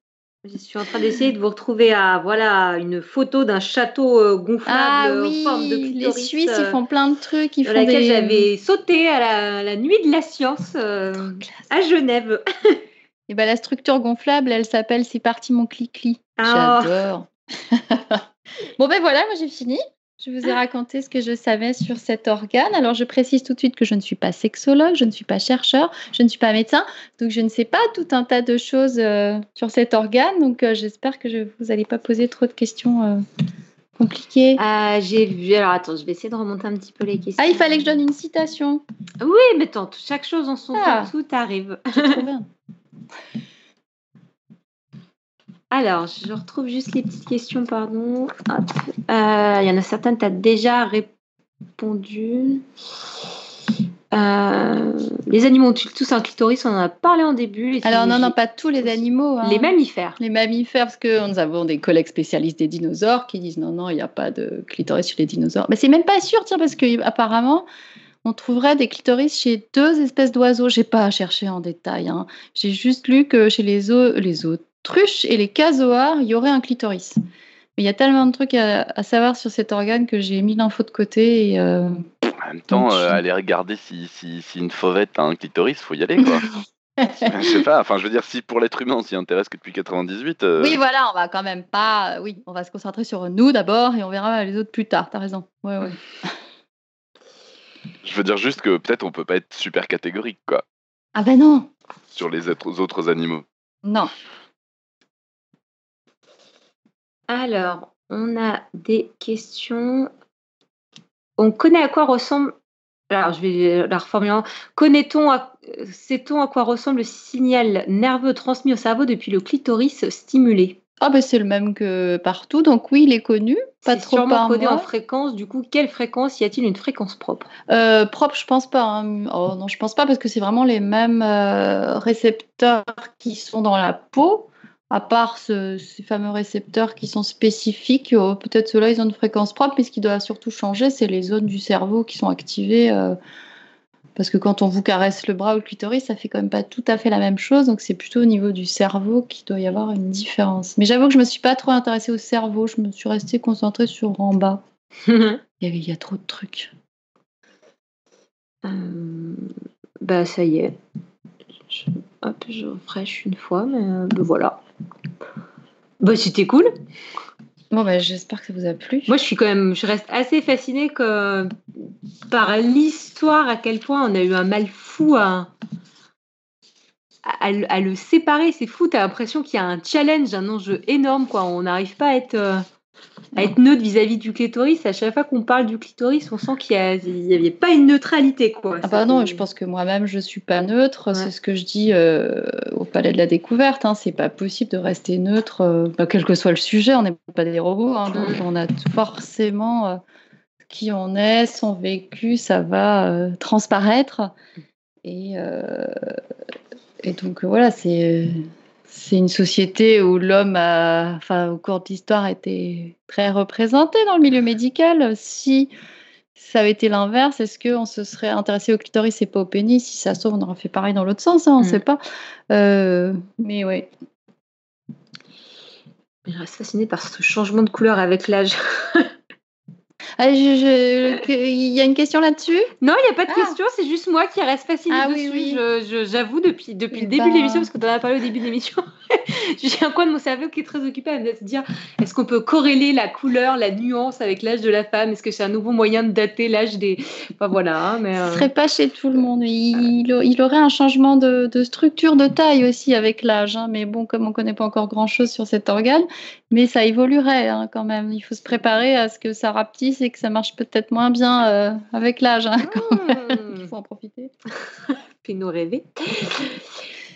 Je suis en train d'essayer de vous retrouver à voilà une photo d'un château euh, gonflable ah, oui, forme de clitoris. Les Suisses, ils euh, font plein de trucs. Ils dans font laquelle j'avais sauté à la, nuit de la science euh, à Genève. Et ben la structure gonflable, elle s'appelle C'est parti mon clic-clic. Ah. J'adore. bon ben voilà, moi j'ai fini. Je vous ai raconté ce que je savais sur cet organe. Alors, je précise tout de suite que je ne suis pas sexologue, je ne suis pas chercheur, je ne suis pas médecin, donc je ne sais pas tout un tas de choses euh, sur cet organe. Donc, euh, j'espère que je, vous n'allez pas poser trop de questions euh, compliquées. Ah, j'ai vu. Alors, attends, je vais essayer de remonter un petit peu les questions. Ah, il fallait que je donne une citation. Oui, mais tant, chaque chose en son ah. temps, tout arrive. J'ai trouvé Alors, je retrouve juste les petites questions, pardon. Euh, il y en a certaines, tu as déjà répondu. Euh, les animaux ont tous un clitoris, on en a parlé en début. Alors non, non, pas tous les animaux. Hein. Les mammifères. Les mammifères, parce que nous avons des collègues spécialistes des dinosaures qui disent non, non, il n'y a pas de clitoris chez les dinosaures. Mais c'est même pas sûr, tiens, parce que apparemment, on trouverait des clitoris chez deux espèces d'oiseaux. J'ai pas cherché en détail. Hein. J'ai juste lu que chez les, les autres truches et les casoars, il y aurait un clitoris. Mais il y a tellement de trucs à, savoir sur cet organe que j'ai mis l'info de côté. Et, euh, En même temps, euh, aller regarder si, si, si, une fauvette a un clitoris, faut y aller, quoi. je sais pas, enfin je veux dire, si pour l'être humain on s'y intéresse que depuis 98. Euh, oui, voilà, on va quand même pas. Oui, on va se concentrer sur nous d'abord et on verra les autres plus tard, t'as raison. Ouais, ouais. je veux dire juste que peut-être on peut pas être super catégorique, quoi. Ah ben non Sur les autres animaux. Non. Alors, on a des questions. On connaît à quoi ressemble. Alors, je vais la reformuler. Connaît-on, sait-on à quoi ressemble le signal nerveux transmis au cerveau depuis le clitoris stimulé? Ah, ben c'est le même que partout, donc oui, il est connu. Pas trop sûrement codé en fréquence. Du coup, quelle fréquence Y a-t-il une fréquence propre? Euh, Propre, je pense pas. Hein. Oh, non, je pense pas parce que c'est vraiment les mêmes euh, récepteurs qui sont dans la peau à part ces fameux récepteurs qui sont spécifiques, euh, peut-être ceux-là, ils ont une fréquence propre, mais ce qui doit surtout changer, c'est les zones du cerveau qui sont activées. Euh, parce que quand on vous caresse le bras ou le clitoris, ça fait quand même pas tout à fait la même chose. Donc c'est plutôt au niveau du cerveau qu'il doit y avoir une différence. Mais j'avoue que je me suis pas trop intéressée au cerveau. Je me suis restée concentrée sur en bas. il, y avait, il y a trop de trucs. Euh, bah ça y est. Je, hop, je refresh une fois, mais ben voilà. Bah, c'était cool. Bon, bah, j'espère que ça vous a plu. Moi, je suis quand même, je reste assez fascinée que, par l'histoire, à quel point on a eu un mal fou à, à, le séparer. C'est fou, tu as l'impression qu'il y a un challenge, un enjeu énorme, quoi. On n'arrive pas à être. Euh, à être neutre vis-à-vis du clitoris. À chaque fois qu'on parle du clitoris, on sent qu'il n'y avait pas une neutralité. Quoi. Ah bah non, je pense que moi-même, je ne suis pas neutre. C'est ce que je dis euh, au Palais de la Découverte. Hein. C'est pas possible de rester neutre, euh, bah, quel que soit le sujet. On n'est pas des robots. Hein. donc on a forcément euh, qui on est, son vécu, ça va transparaître. Et, et donc voilà, c'est c'est une société où l'homme a, enfin, au cours de l'histoire, été très représenté dans le milieu médical. Si ça avait été l'inverse, est-ce qu'on se serait intéressé au clitoris et pas au pénis? Si ça se trouve, on aurait fait pareil dans l'autre sens, hein, on ne mm. sait pas. Euh, mais oui. Je reste fascinée par ce changement de couleur avec l'âge. Ah, il y a une question là-dessus? Non, il n'y a pas de ah. question, c'est juste moi qui reste fascinée ah, dessus. Oui, oui. J'avoue, depuis, depuis le début de l'émission, parce que tu en as parlé au début de l'émission, j'ai un coin de mon cerveau qui est très occupé à se dire est-ce qu'on peut corréler la couleur, la nuance avec l'âge de la femme? Est-ce que c'est un nouveau moyen de dater l'âge des. Enfin voilà. Hein, mais, Ce euh. serait pas chez tout le monde. Il, il aurait un changement de, de, structure, de taille aussi avec l'âge. Hein. Mais bon, comme on ne connaît pas encore grand-chose sur cet organe, mais ça évoluerait hein, quand même. Il faut se préparer à ce que ça et que ça marche peut-être moins bien euh, avec l'âge. Hein, mmh. Il faut en profiter. Fais-nous rêver.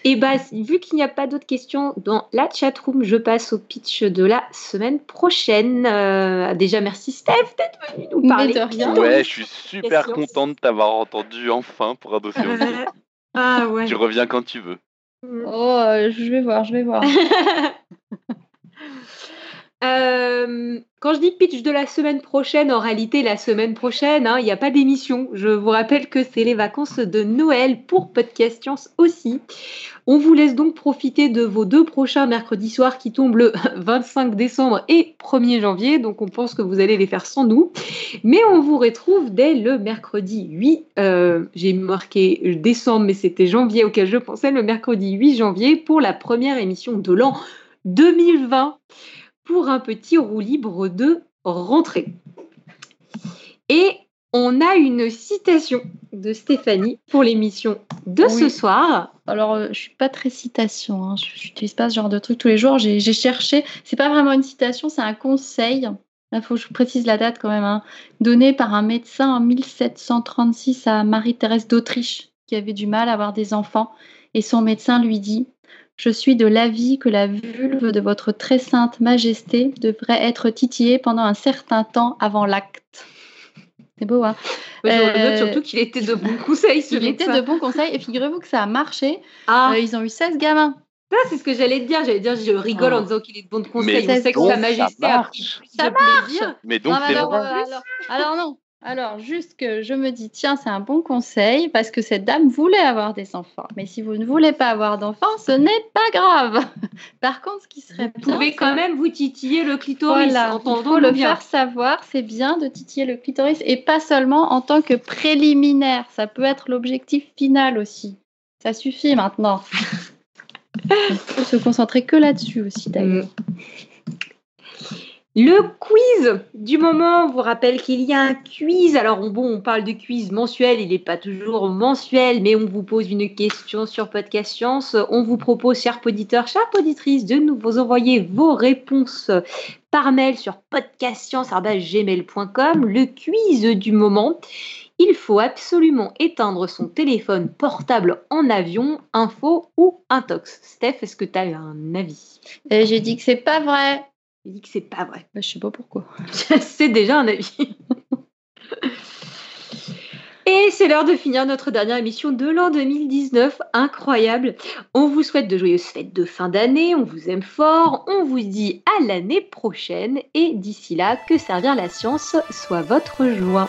Et bah, vu qu'il n'y a pas d'autres questions dans la chatroom, je passe au pitch de la semaine prochaine. Euh, déjà, merci Steph d'être venu nous parler. De rien. Ouais, je suis super contente de t'avoir entendu enfin pour un dossier ah ouais. Tu reviens quand tu veux. Oh, euh, je vais voir, je vais voir. Euh, quand je dis pitch de la semaine prochaine, en réalité, la semaine prochaine, hein, il n'y a pas d'émission. Je vous rappelle que c'est les vacances de Noël pour Podcast Science aussi. On vous laisse donc profiter de vos deux prochains mercredis soirs qui tombent le 25 décembre et 1er janvier. Donc on pense que vous allez les faire sans nous. Mais on vous retrouve dès le mercredi 8. Euh, j'ai marqué décembre, mais c'était janvier auquel je pensais, le mercredi 8 janvier pour la première émission de l'an 2020 pour un petit roue libre de rentrée. Et on a une citation de Stéphanie pour l'émission de ce soir. Alors, euh, je suis pas très citation, hein. je n'utilise pas ce genre de truc tous les jours. J'ai cherché, c'est pas vraiment une citation, c'est un conseil. Il faut que je précise la date quand même, hein. donné par un médecin en 1736 à Marie-Thérèse d'Autriche, qui avait du mal à avoir des enfants. Et son médecin lui dit je suis de l'avis que la vulve de votre très sainte majesté devrait être titillée pendant un certain temps avant l'acte. C'est beau, hein Je euh, surtout qu'il était de bons conseils, ce Il était de bons conseils, et figurez-vous que ça a marché. Ah. Euh, ils ont eu 16 gamins. Ça, c'est ce que j'allais te dire. J'allais dire, je rigole en oh. disant qu'il est de bons conseils. Mais On sait que Sa Majesté a pris Ça marche Mais donc, c'est alors, euh, alors, non, alors, juste que je me dis, tiens, c'est un bon conseil parce que cette dame voulait avoir des enfants. Mais si vous ne voulez pas avoir d'enfants, ce n'est pas grave. Par contre, ce qui serait vous pouvez quand même vous titiller le clitoris. Voilà, il faut le faire savoir. C'est bien de titiller le clitoris et pas seulement en tant que préliminaire. Ça peut être l'objectif final aussi. Ça suffit maintenant. Il faut se concentrer que là-dessus aussi, d'ailleurs. Mm. Le quiz du moment vous rappelle qu'il y a un quiz. Alors bon, on parle de quiz mensuel, il n'est pas toujours mensuel, mais on vous pose une question sur Podcast Science. On vous propose, chers auditeurs, chères auditrices, de nous vous envoyer vos réponses par mail sur podcastscience.gmail.com. Le quiz du moment. Il faut absolument éteindre son téléphone portable en avion, info ou intox. Steph, est-ce que tu as un avis? Euh, J'ai dit que c'est pas vrai. Il dit que c'est pas vrai. Bah, je sais pas pourquoi. c'est déjà un avis. Et c'est l'heure de finir notre dernière émission de l'an 2019. Incroyable. On vous souhaite de joyeuses fêtes de fin d'année. On vous aime fort. On vous dit à l'année prochaine. Et d'ici là, que servir la science soit votre joie.